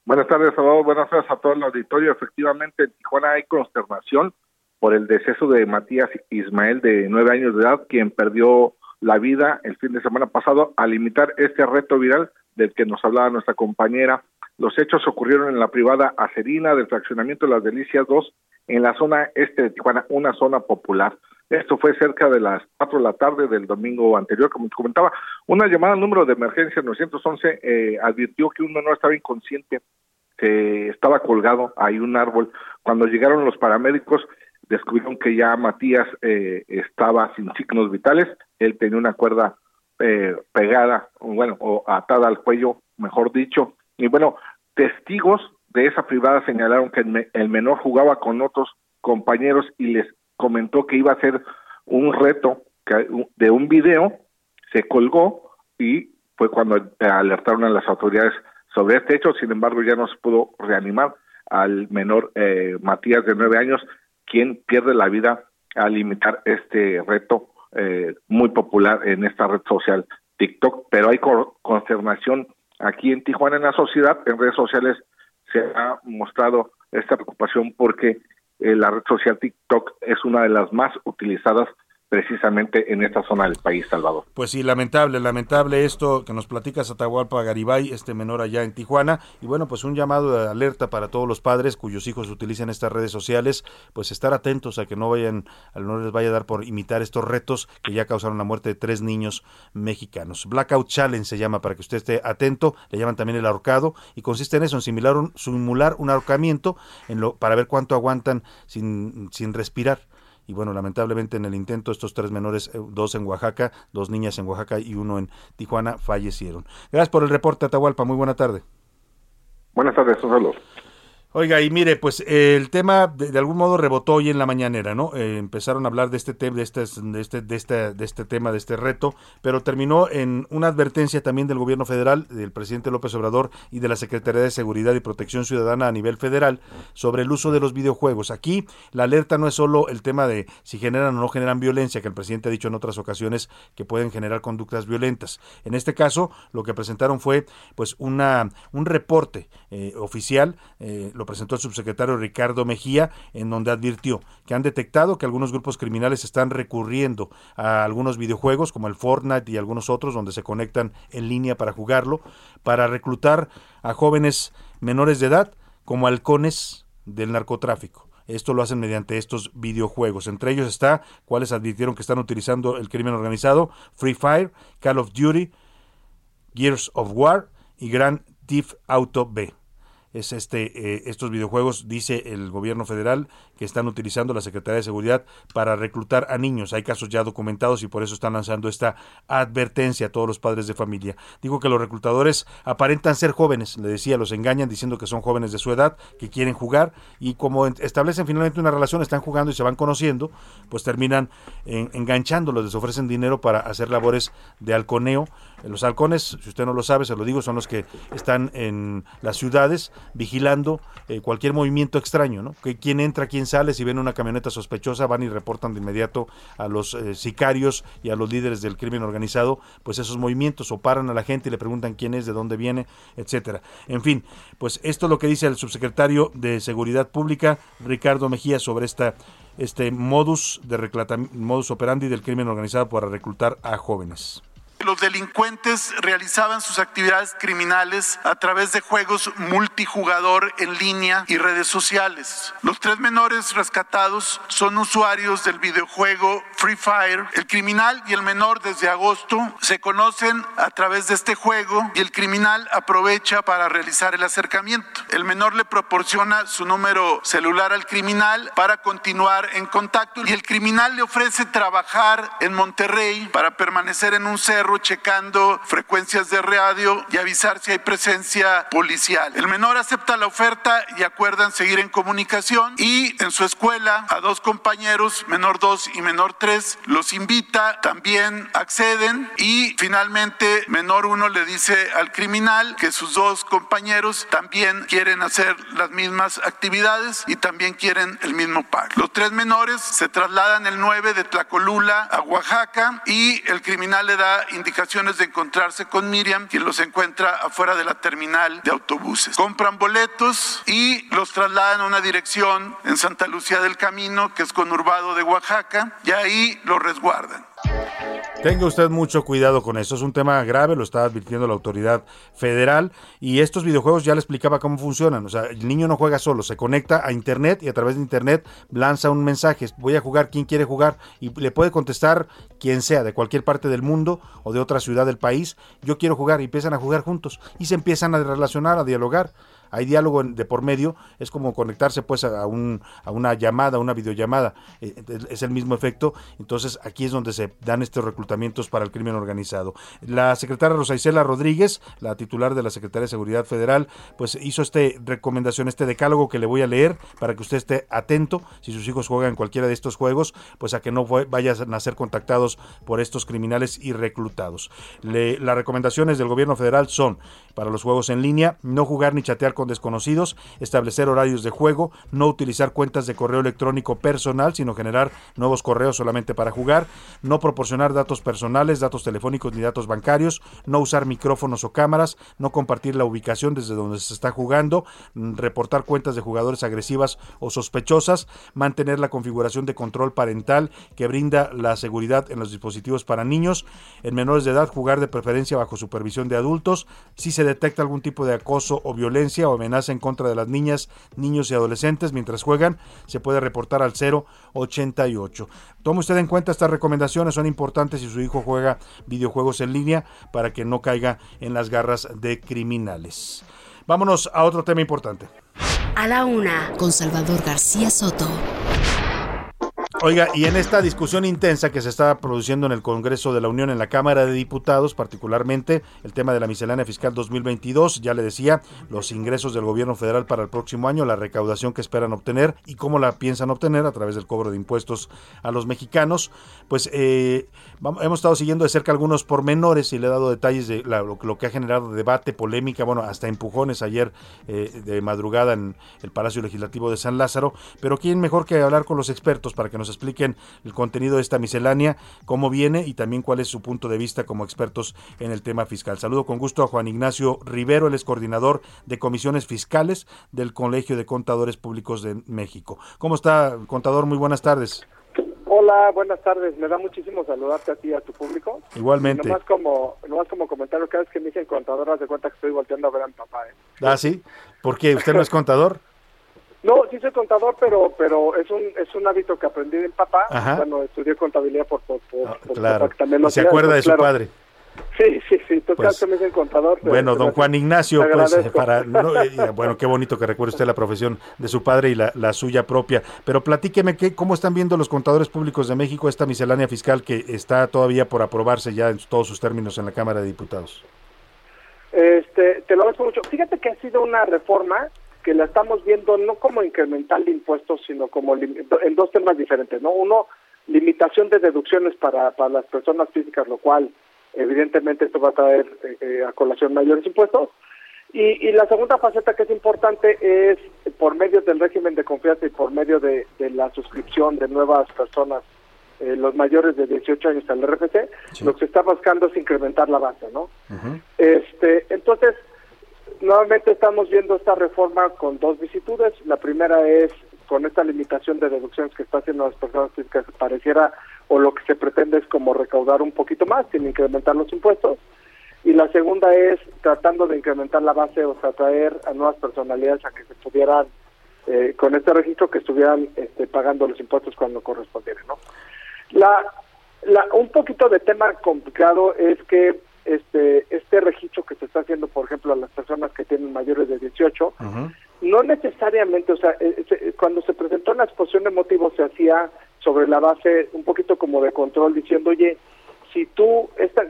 Buenas tardes, Salvador. Buenas tardes a todo el auditorio. Efectivamente, en Tijuana hay consternación por el deceso de Matías Ismael, de nueve años de edad, quien perdió la vida el fin de semana pasado al imitar este reto viral del que nos hablaba nuestra compañera los hechos ocurrieron en la privada Acerina del fraccionamiento de las Delicias 2 en la zona este de Tijuana, una zona popular. Esto fue cerca de las 4 de la tarde del domingo anterior, como te comentaba. Una llamada al número de emergencia 911 eh, advirtió que un menor estaba inconsciente, que estaba colgado ahí un árbol. Cuando llegaron los paramédicos, descubrieron que ya Matías eh, estaba sin signos vitales. Él tenía una cuerda eh, pegada, bueno, o atada al cuello, mejor dicho. Y bueno, testigos de esa privada señalaron que el menor jugaba con otros compañeros y les comentó que iba a hacer un reto de un video, se colgó y fue cuando alertaron a las autoridades sobre este hecho, sin embargo ya no se pudo reanimar al menor eh, Matías de nueve años, quien pierde la vida al imitar este reto eh, muy popular en esta red social TikTok, pero hay consternación aquí en Tijuana, en la sociedad, en redes sociales, se ha mostrado esta preocupación porque eh, la red social TikTok es una de las más utilizadas precisamente en esta zona del país, Salvador. Pues sí, lamentable, lamentable esto que nos platicas Atahualpa Garibay, este menor allá en Tijuana, y bueno, pues un llamado de alerta para todos los padres cuyos hijos utilizan estas redes sociales, pues estar atentos a que no vayan, no les vaya a dar por imitar estos retos que ya causaron la muerte de tres niños mexicanos. Blackout Challenge se llama para que usted esté atento, le llaman también el ahorcado, y consiste en eso, en simular un, simular un ahorcamiento en lo, para ver cuánto aguantan sin, sin respirar y bueno, lamentablemente en el intento estos tres menores, eh, dos en Oaxaca, dos niñas en Oaxaca y uno en Tijuana fallecieron. Gracias por el reporte, Atahualpa. Muy buena tarde. Buenas tardes, un saludo. Oiga, y mire, pues el tema de, algún modo rebotó hoy en la mañanera, ¿no? Eh, empezaron a hablar de este tema, de este, de este, de este, de este tema, de este reto, pero terminó en una advertencia también del gobierno federal, del presidente López Obrador y de la Secretaría de Seguridad y Protección Ciudadana a nivel federal sobre el uso de los videojuegos. Aquí la alerta no es solo el tema de si generan o no generan violencia, que el presidente ha dicho en otras ocasiones que pueden generar conductas violentas. En este caso, lo que presentaron fue pues una un reporte eh, oficial. Eh, lo presentó el subsecretario Ricardo Mejía, en donde advirtió que han detectado que algunos grupos criminales están recurriendo a algunos videojuegos como el Fortnite y algunos otros donde se conectan en línea para jugarlo, para reclutar a jóvenes menores de edad como halcones del narcotráfico. Esto lo hacen mediante estos videojuegos. Entre ellos está, cuáles advirtieron que están utilizando el crimen organizado, Free Fire, Call of Duty, Gears of War y Grand Theft Auto B es este eh, estos videojuegos dice el gobierno federal que están utilizando la Secretaría de Seguridad para reclutar a niños. Hay casos ya documentados y por eso están lanzando esta advertencia a todos los padres de familia. Digo que los reclutadores aparentan ser jóvenes, le decía, los engañan diciendo que son jóvenes de su edad, que quieren jugar y como establecen finalmente una relación, están jugando y se van conociendo, pues terminan enganchándolos, les ofrecen dinero para hacer labores de halconeo. Los halcones, si usted no lo sabe, se lo digo, son los que están en las ciudades vigilando eh, cualquier movimiento extraño, ¿no? Que quién entra, quién sale, si ven una camioneta sospechosa, van y reportan de inmediato a los eh, sicarios y a los líderes del crimen organizado, pues esos movimientos, o paran a la gente y le preguntan quién es, de dónde viene, etcétera. En fin, pues esto es lo que dice el subsecretario de Seguridad Pública, Ricardo Mejía, sobre este modus de modus operandi del crimen organizado para reclutar a jóvenes. Los delincuentes realizaban sus actividades criminales a través de juegos multijugador en línea y redes sociales. Los tres menores rescatados son usuarios del videojuego Free Fire. El criminal y el menor desde agosto se conocen a través de este juego y el criminal aprovecha para realizar el acercamiento. El menor le proporciona su número celular al criminal para continuar en contacto y el criminal le ofrece trabajar en Monterrey para permanecer en un cerro checando frecuencias de radio y avisar si hay presencia policial. El menor acepta la oferta y acuerdan seguir en comunicación y en su escuela a dos compañeros, menor 2 y menor 3, los invita, también acceden y finalmente menor 1 le dice al criminal que sus dos compañeros también quieren hacer las mismas actividades y también quieren el mismo pago. Los tres menores se trasladan el 9 de Tlacolula a Oaxaca y el criminal le da indicaciones de encontrarse con Miriam, quien los encuentra afuera de la terminal de autobuses. Compran boletos y los trasladan a una dirección en Santa Lucía del Camino, que es conurbado de Oaxaca, y ahí lo resguardan. Tenga usted mucho cuidado con eso, es un tema grave, lo está advirtiendo la autoridad federal. Y estos videojuegos ya le explicaba cómo funcionan, o sea, el niño no juega solo, se conecta a internet y a través de internet lanza un mensaje, voy a jugar, ¿quién quiere jugar? Y le puede contestar quien sea, de cualquier parte del mundo o de otra ciudad del país, yo quiero jugar y empiezan a jugar juntos. Y se empiezan a relacionar, a dialogar hay diálogo de por medio, es como conectarse pues a, un, a una llamada, a una videollamada, eh, es el mismo efecto, entonces aquí es donde se dan estos reclutamientos para el crimen organizado. La secretaria Rosa Isela Rodríguez, la titular de la Secretaría de Seguridad Federal, pues hizo este recomendación, este decálogo que le voy a leer para que usted esté atento si sus hijos juegan cualquiera de estos juegos, pues a que no vayan a ser contactados por estos criminales y reclutados. las recomendaciones del gobierno federal son para los juegos en línea, no jugar ni chatear con desconocidos, establecer horarios de juego, no utilizar cuentas de correo electrónico personal, sino generar nuevos correos solamente para jugar, no proporcionar datos personales, datos telefónicos ni datos bancarios, no usar micrófonos o cámaras, no compartir la ubicación desde donde se está jugando, mm, reportar cuentas de jugadores agresivas o sospechosas, mantener la configuración de control parental que brinda la seguridad en los dispositivos para niños, en menores de edad jugar de preferencia bajo supervisión de adultos, si se detecta algún tipo de acoso o violencia o amenaza en contra de las niñas, niños y adolescentes mientras juegan, se puede reportar al 088. Tome usted en cuenta estas recomendaciones, son importantes si su hijo juega videojuegos en línea para que no caiga en las garras de criminales. Vámonos a otro tema importante. A la una, con Salvador García Soto. Oiga, y en esta discusión intensa que se está produciendo en el Congreso de la Unión, en la Cámara de Diputados, particularmente el tema de la miscelánea fiscal 2022, ya le decía, los ingresos del gobierno federal para el próximo año, la recaudación que esperan obtener y cómo la piensan obtener a través del cobro de impuestos a los mexicanos, pues eh, hemos estado siguiendo de cerca algunos pormenores y le he dado detalles de lo, que ha generado debate, polémica, bueno, hasta empujones ayer eh, de madrugada en el Palacio Legislativo de San Lázaro, pero ¿quién mejor que hablar con los expertos para que nos expliquen el contenido de esta miscelánea, cómo viene y también cuál es su punto de vista como expertos en el tema fiscal. Saludo con gusto a Juan Ignacio Rivero, él es coordinador de comisiones fiscales del Colegio de Contadores Públicos de México. ¿Cómo está, contador? Muy buenas tardes. Hola, buenas tardes. Me da muchísimo saludarte a ti y a tu público. Igualmente. nomás como, nomás como comentario, cada vez que me dicen contador, haz de cuenta que estoy volteando a ver a mi papá. ¿eh? Ah, sí. ¿Por qué? ¿Usted no es contador? No, sí soy contador, pero pero es un es un hábito que aprendí de mi papá. Bueno, estudié contabilidad por, por, ah, claro. también lo ¿Se acuerda de su padre? Sí, sí, sí, tú pues, me dicen contador. bueno, don Juan Ignacio, pues para eh, bueno, qué bonito que recuerde usted la profesión de su padre y la, la suya propia. Pero platíqueme qué cómo están viendo los contadores públicos de México esta miscelánea fiscal que está todavía por aprobarse ya en todos sus términos en la Cámara de Diputados. Este, te lo agradezco mucho. Fíjate que ha sido una reforma que la estamos viendo no como incremental de impuestos, sino como en dos temas diferentes, ¿no? Uno, limitación de deducciones para, para las personas físicas, lo cual evidentemente esto va a traer eh, eh, a colación mayores impuestos. Y, y, la segunda faceta que es importante es por medio del régimen de confianza y por medio de, la suscripción de nuevas personas, eh, los mayores de 18 años al RFC, lo que se está buscando es incrementar la base, ¿no? Este, entonces, nuevamente estamos viendo esta reforma con dos vicitudes. La primera es con esta limitación de deducciones que está haciendo las personas físicas, pareciera o lo que se pretende es como recaudar un poquito más sin incrementar los impuestos. Y la segunda es tratando de incrementar la base, o sea, traer a nuevas personalidades a que se pudieran, eh, con este registro, que estuvieran este, pagando los impuestos cuando correspondiera, ¿no? La, la, un poquito de tema complicado es que este este registro que se está haciendo, por ejemplo, a las personas que tienen mayores de 18, no necesariamente, o sea, eh, eh, cuando se presentó en la exposición de motivos se hacía sobre la base un poquito como de control diciendo, oye, si tú esta,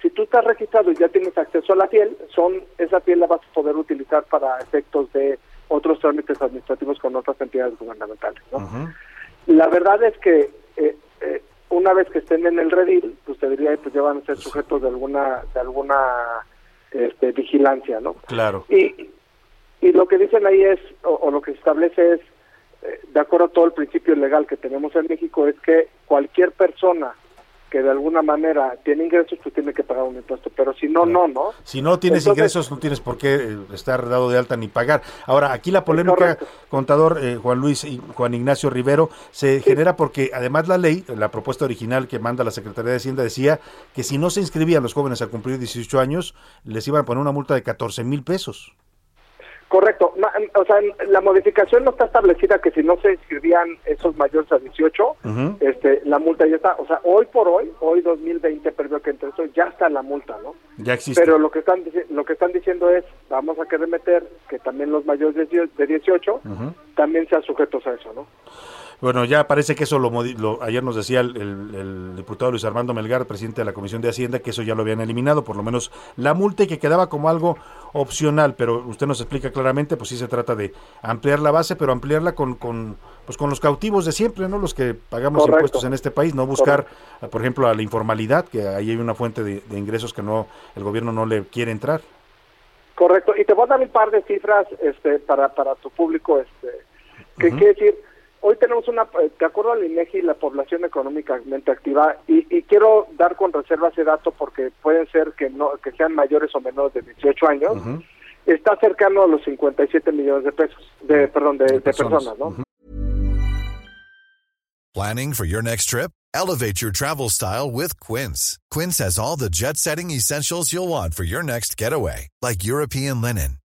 si tú estás registrado y ya tienes acceso a la piel, son esa piel la vas a poder utilizar para efectos de otros trámites administrativos con otras entidades gubernamentales. La verdad es que eh, una vez que estén en el redil, pues te diría, pues ya van a ser sujetos de alguna de alguna este, vigilancia, ¿no? Claro. Y, y lo que dicen ahí es, o, lo que se establece es, eh, de acuerdo a todo el principio legal que tenemos en México, es que cualquier persona que de alguna manera tiene ingresos, pues tiene que pagar un impuesto, pero si no, no, ¿no? Si no tienes ingresos, no tienes por qué eh, estar dado de alta ni pagar. Ahora, aquí la polémica, contador eh, Juan Luis y Juan Ignacio Rivero, se genera porque además la ley, la propuesta original que manda la Secretaría de Hacienda decía que si no se inscribían los jóvenes a cumplir 18 años, les iban a poner una multa de 14 mil pesos. Correcto. O sea, la modificación no está establecida que si no se inscribían esos mayores a 18, este, la multa ya está. O sea, hoy por hoy, hoy 2020, pero que entre eso ya está la multa, ¿no? Ya existe. Pero lo que están lo que están diciendo es, vamos a querer meter que también los mayores de 18 también sean sujetos a eso, ¿no? Bueno, ya parece que eso lo, ayer nos decía el, diputado Luis Armando Melgar, presidente de la Comisión de Hacienda, que eso ya lo habían eliminado, por lo menos la multa y que quedaba como algo opcional, pero usted nos explica claramente, pues sí se trata de ampliar la base, pero ampliarla con, con pues con los cautivos de siempre, ¿no? Los que pagamos impuestos en este país, no buscar, por ejemplo, a la informalidad, que ahí hay una fuente de, ingresos que no el gobierno no le quiere entrar. Correcto, y te voy a dar un par de cifras este para para tu público este que quiere decir hoy tenemos una, eh, de acuerdo al INEGI, la población económicamente activa, y, quiero dar con reserva ese dato porque pueden ser que no que sean mayores o menores de 18 años, está cercano a los 57 millones de pesos, de perdón, de, de personas, ¿no? Planning for your next trip? Elevate your travel style with Quince. Quince has all the jet-setting essentials you'll want for your next getaway, like European linen,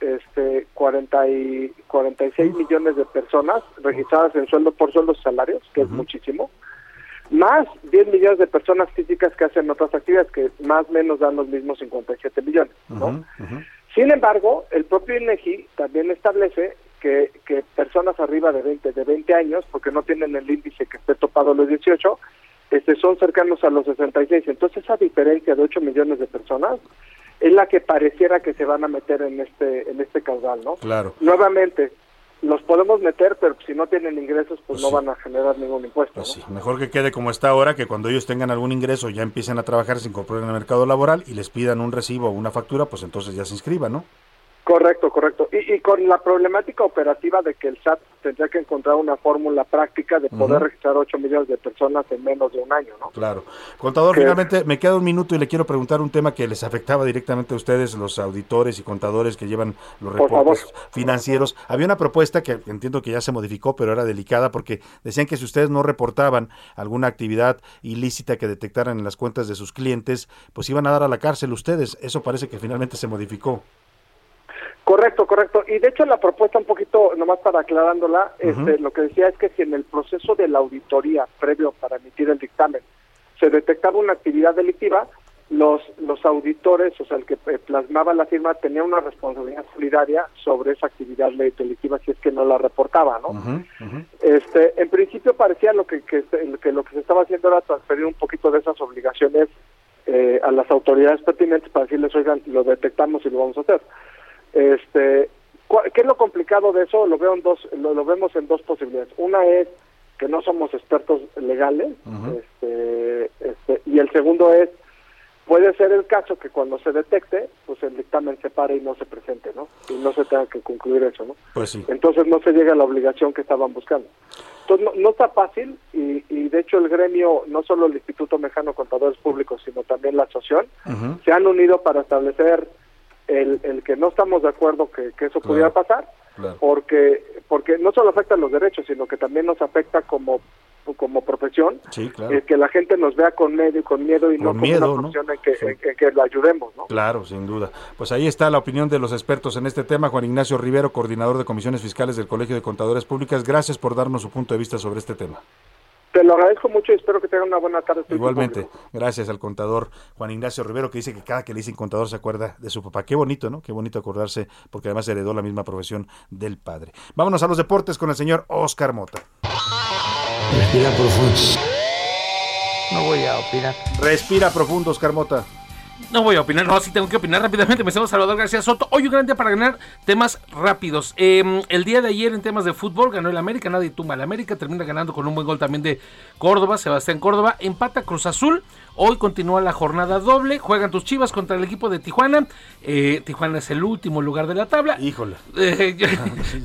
este 40 y 46 millones de personas registradas en sueldo por sueldos y salarios, que es muchísimo, más 10 millones de personas físicas que hacen otras actividades que más o menos dan los mismos 57 millones, ¿no? Sin embargo, el propio INEGI también establece que, que personas arriba de 20 de 20 años, porque no tienen el índice que esté topado a los 18, este, son cercanos a los 66. Entonces esa diferencia de 8 millones de personas es la que pareciera que se van a meter en este en este caudal, ¿no? Claro. Nuevamente, los podemos meter, pero si no tienen ingresos, pues, no van a generar ningún impuesto. Pues ¿no? sí, mejor que quede como está ahora, que cuando ellos tengan algún ingreso ya empiecen a trabajar, se incorporen al mercado laboral y les pidan un recibo o una factura, pues entonces ya se inscriban, ¿no? Correcto, correcto. Y, y con la problemática operativa de que el SAT tendría que encontrar una fórmula práctica de poder registrar 8 millones de personas en menos de un año, ¿no? Claro. Contador, finalmente me queda un minuto y le quiero preguntar un tema que les afectaba directamente a ustedes, los auditores y contadores que llevan los Por reportes financieros. Había una propuesta que entiendo que ya se modificó, pero era delicada porque decían que si ustedes no reportaban alguna actividad ilícita que detectaran en las cuentas de sus clientes, pues iban a dar a la cárcel ustedes. Eso parece que finalmente se modificó. Correcto, correcto. Y de hecho la propuesta un poquito, nomás para aclarándola, este, lo que decía es que si en el proceso de la auditoría previo para emitir el dictamen se detectaba una actividad delictiva, los, los auditores, o sea, el que eh, plasmaba la firma tenía una responsabilidad solidaria sobre esa actividad delictiva si es que no la reportaba, ¿no? Este, en principio parecía lo que, que, se- que lo que se estaba haciendo era transferir un poquito de esas obligaciones eh, a las autoridades pertinentes para decirles, oigan, lo detectamos y lo vamos a hacer. Este, ¿Qué es lo complicado de eso? Lo veo en dos, lo, lo vemos en dos posibilidades. Una es que no somos expertos legales, este, este, y el segundo es puede ser el caso que cuando se detecte, pues el dictamen se pare y no se presente, ¿no? Y no se tenga que concluir eso, ¿no? Pues sí. Entonces no se llega a la obligación que estaban buscando. Entonces no, no está fácil y, y de hecho el gremio, no solo el Instituto Mexicano de Contadores Públicos, sino también la asociación, se han unido para establecer el, el que no estamos de acuerdo que, que eso pudiera pasar, porque porque no solo afecta los derechos, sino que también nos afecta como como profesión, Sí, claro. eh, que la gente nos vea con medio con miedo y no Con miedo, una ¿no? profesión en, que, en- en que lo ayudemos, ¿no? Claro, sin duda. Pues ahí está la opinión de los expertos en este tema. Juan Ignacio Rivero, coordinador de comisiones fiscales del Colegio de Contadores Públicas. Gracias por darnos su punto de vista sobre este tema. Te lo agradezco mucho y espero que tengan una buena tarde. Igualmente, gracias al contador Juan Ignacio Rivero, que dice que cada que le dicen contador se acuerda de su papá. Qué bonito, ¿no? Qué bonito acordarse, porque además heredó la misma profesión del padre. Vámonos a los deportes con el señor Oscar Mota. Respira profundo. No voy a opinar. Respira profundo, Oscar Mota. No voy a opinar, no, sí tengo que opinar rápidamente. Me llamo Salvador García Soto. Hoy un gran día para ganar temas rápidos. Eh, el día de ayer en temas de fútbol ganó el América, nadie tumba al América. Termina ganando con un buen gol también de Córdoba, Sebastián Córdoba. Empata Cruz Azul. Hoy continúa la jornada doble. Juegan tus chivas contra el equipo de Tijuana. Eh, Tijuana es el último lugar de la tabla. Híjole. Eh, yo-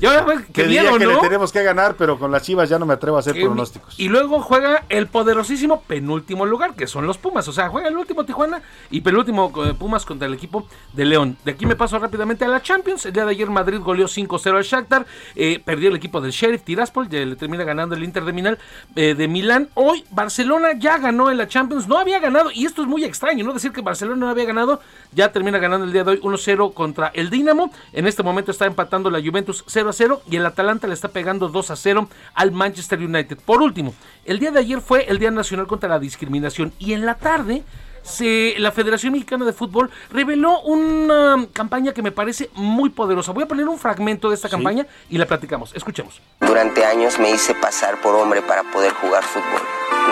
yo- Que miedo, que ¿no? le tenemos que ganar, pero con las chivas ya no me atrevo a hacer Que- pronósticos. Y luego juega el poderosísimo penúltimo lugar, que son los Pumas. O sea, juega el último Tijuana y penúltimo eh, Pumas contra el equipo de León. De aquí me paso rápidamente a la Champions. El día de ayer Madrid goleó 5-0 al Shakhtar. Eh, perdió el equipo del Sheriff Tiraspol. Ya le termina ganando el Inter de Milán. eh, de Milán. Hoy Barcelona ya ganó en la Champions. No había ganado. Y esto es muy extraño, ¿no? Decir que Barcelona no había ganado. Ya termina ganando el día de hoy 1-0 contra el Dinamo. En este momento está empatando la Juventus 0-0. Y el Atalanta le está pegando 2-0 al Manchester United. Por último, el día de ayer fue el Día Nacional contra la Discriminación. Y en la tarde se, la Federación Mexicana de Fútbol reveló una campaña que me parece muy poderosa. Voy a poner un fragmento de esta campaña y la platicamos. Escuchemos. Durante años me hice pasar por hombre para poder jugar fútbol.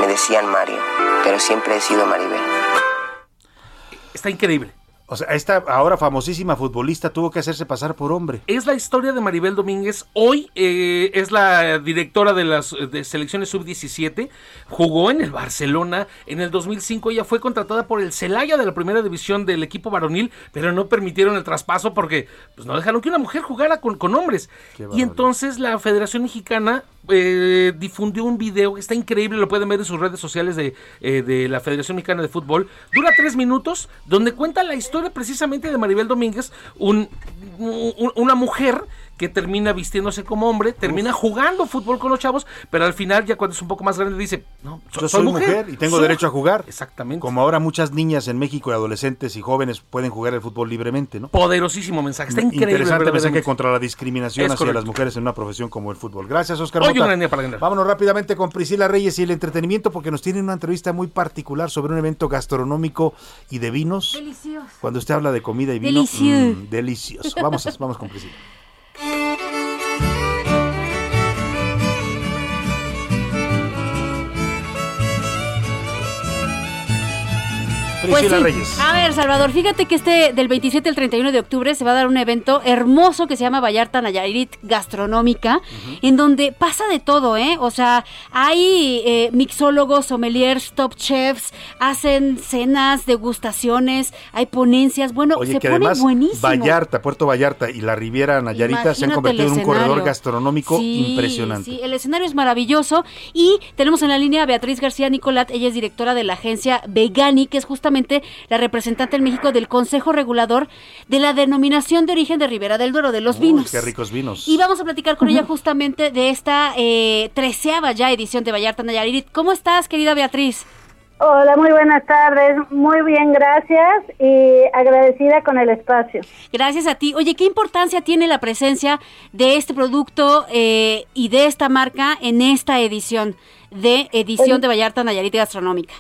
Me decían Mario, pero siempre he sido Maribel. Está increíble. O sea, esta ahora famosísima futbolista tuvo que hacerse pasar por hombre. Es la historia de Maribel Domínguez. Hoy eh, es la directora de las de selecciones sub-17. Jugó en el Barcelona. En el 2005 ella fue contratada por el Celaya de la primera división del equipo varonil, pero no permitieron el traspaso porque pues, no dejaron que una mujer jugara con, con hombres. Y entonces la Federación Mexicana eh, difundió un video que está increíble, lo pueden ver en sus redes sociales de, eh, de la Federación Mexicana de Fútbol. Dura tres minutos, donde cuenta la historia precisamente de Maribel Domínguez, un, un- una mujer que termina vistiéndose como hombre, termina jugando fútbol con los chavos, pero al final ya cuando es un poco más grande dice, no, so- Yo soy mujer, y tengo Soy derecho a jugar. Exactamente. Como ahora muchas niñas en México y adolescentes y jóvenes pueden jugar el fútbol libremente, ¿no? Poderosísimo mensaje, está increíble. Interesante mensaje contra la discriminación Es hacia correcto. las mujeres en una profesión como el fútbol. Gracias, Oscar Hoy Mota. un gran día para ganar. Vámonos rápidamente con Priscila Reyes y el entretenimiento porque nos tienen una entrevista muy particular sobre un evento gastronómico y de vinos. Delicioso. Cuando usted habla de comida y vino, Delicioso. mm, delicioso. Vamos, a- vamos con Priscila. Pues Priscila sí. Reyes. A ver, Salvador, fíjate que este del 27 al 31 de octubre se va a dar un evento hermoso que se llama Vallarta Nayarit Gastronómica, en donde pasa de todo, ¿eh? O sea, hay eh, mixólogos, sommeliers, top chefs, hacen cenas, degustaciones, hay ponencias. Bueno, Oye, se que pone además buenísimo. Vallarta, Puerto Vallarta y la Riviera Nayarita se han convertido en un corredor gastronómico Sí, impresionante. Sí, el escenario es maravilloso y tenemos en la línea a Beatriz García Nicolat, ella es directora de la agencia Vegani, que es justamente la representante en México del Consejo Regulador de la denominación de origen de Ribera del Duero, de los Uy, vinos. qué ricos vinos. Y vamos a platicar con ella justamente de esta eh, treceava ya edición de Vallarta Nayarit. ¿Cómo estás, querida Beatriz? Hola, muy buenas tardes. Muy bien, gracias y agradecida con el espacio. Gracias a ti. Oye, ¿qué importancia tiene la presencia de este producto eh, y de esta marca en esta edición de edición de Vallarta Nayarit Gastronómica?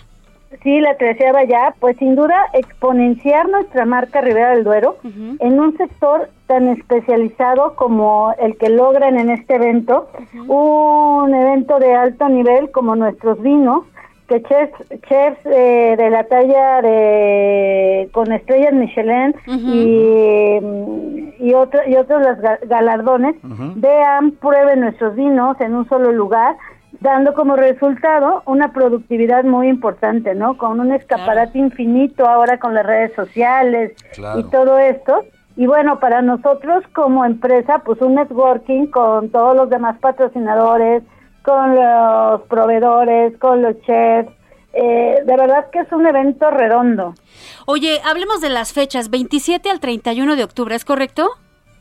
Sí, la treceava ya, pues sin duda exponenciar nuestra marca Rivera del Duero en un sector tan especializado como el que logran en este evento, un evento de alto nivel como nuestros vinos, que chefs, chefs eh, de la talla de con estrellas Michelin y, mm, y, otro- y otros los ga- galardones vean, prueben nuestros vinos en un solo lugar, dando como resultado una productividad muy importante, ¿no? Con un escaparate infinito ahora con las redes sociales Claro. y todo esto. Y bueno, para nosotros como empresa, pues un networking con todos los demás patrocinadores, con los proveedores, con los chefs. Eh, de verdad que es un evento redondo. Oye, hablemos de las fechas, 27 al 31 de octubre, ¿es correcto?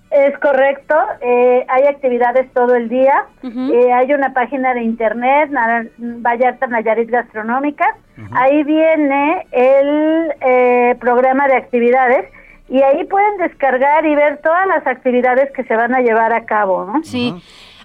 Es correcto, eh, hay actividades todo el día, eh, hay una página de internet, Vallarta Nayarit Gastronómica, ahí viene el eh, programa de actividades y ahí pueden descargar y ver todas las actividades que se van a llevar a cabo, ¿no? Sí.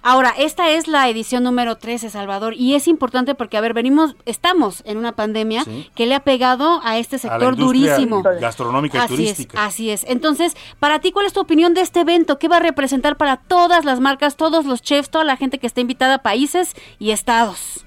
Ahora, esta es la edición número 13, Salvador, y es importante porque, a ver, venimos, estamos en una pandemia Sí. que le ha pegado a este A la sector durísimo. gastronómica y así turística. Es, así es. Entonces, para ti, ¿cuál es tu opinión de este evento? ¿Qué va a representar para todas las marcas, todos los chefs, toda la gente que está invitada a países y estados?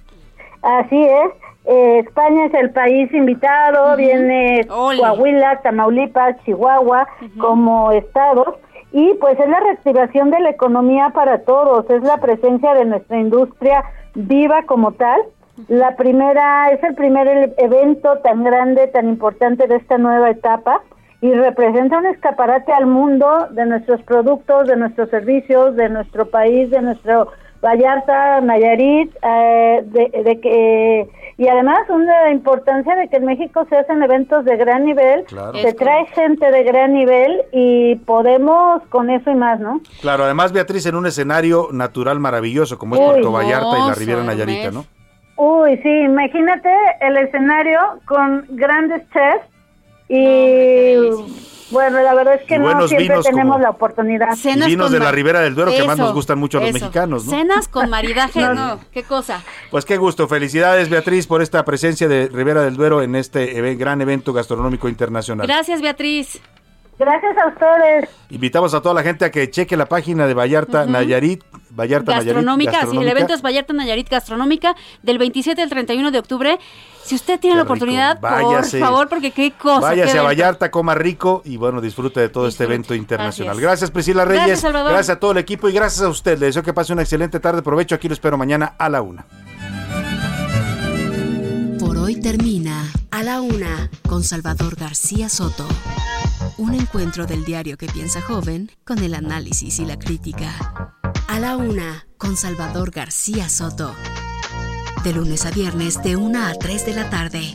Así es. Eh, España es el país invitado, viene Coahuila, Tamaulipas, Chihuahua como estados y pues es la reactivación de la economía para todos, es la presencia de nuestra industria viva como tal. La primera es el primer evento tan grande, tan importante de esta nueva etapa y representa un escaparate al mundo de nuestros productos, de nuestros servicios, de nuestro país, de nuestro Vallarta, Nayarit, eh, de, de que y además una importancia de que en México se hacen eventos de gran nivel, Claro. se trae gente de gran nivel y podemos con eso y más, ¿no? Claro, además Beatriz en un escenario natural maravilloso como es Puerto Vallarta y la Riviera Nayarita, ¿no? Uy, sí, imagínate el escenario con grandes chefs y bueno, la verdad es que no siempre tenemos la oportunidad. Y vinos de la Ribera del Duero que más nos gustan mucho a los eso. mexicanos, ¿no? Cenas con maridaje, no, qué cosa. Pues qué gusto, felicidades Beatriz por esta presencia de Ribera del Duero en este gran evento gastronómico internacional. Gracias, Beatriz. Gracias a ustedes. Invitamos a toda la gente a que cheque la página de Vallarta. Nayarit, Vallarta Gastronómica, Nayarit, sí, el evento es Vallarta Nayarit Gastronómica del 27 al 31 de octubre. Si usted tiene Qué la rico. oportunidad, Váyase. por favor, porque qué cosa. Váyase qué a. Vallarta, coma rico y bueno, disfrute de todo este evento internacional. Gracias Priscila Gracias, Reyes, Salvador. gracias a todo el equipo y gracias a usted. Le deseo que pase una excelente tarde. Provecho, aquí lo espero mañana a la una. Por hoy termina A la Una con Salvador García Soto. Un encuentro del diario que piensa joven con el análisis y la crítica. A la Una con Salvador García Soto. De lunes a viernes de 1 a 3 de la tarde.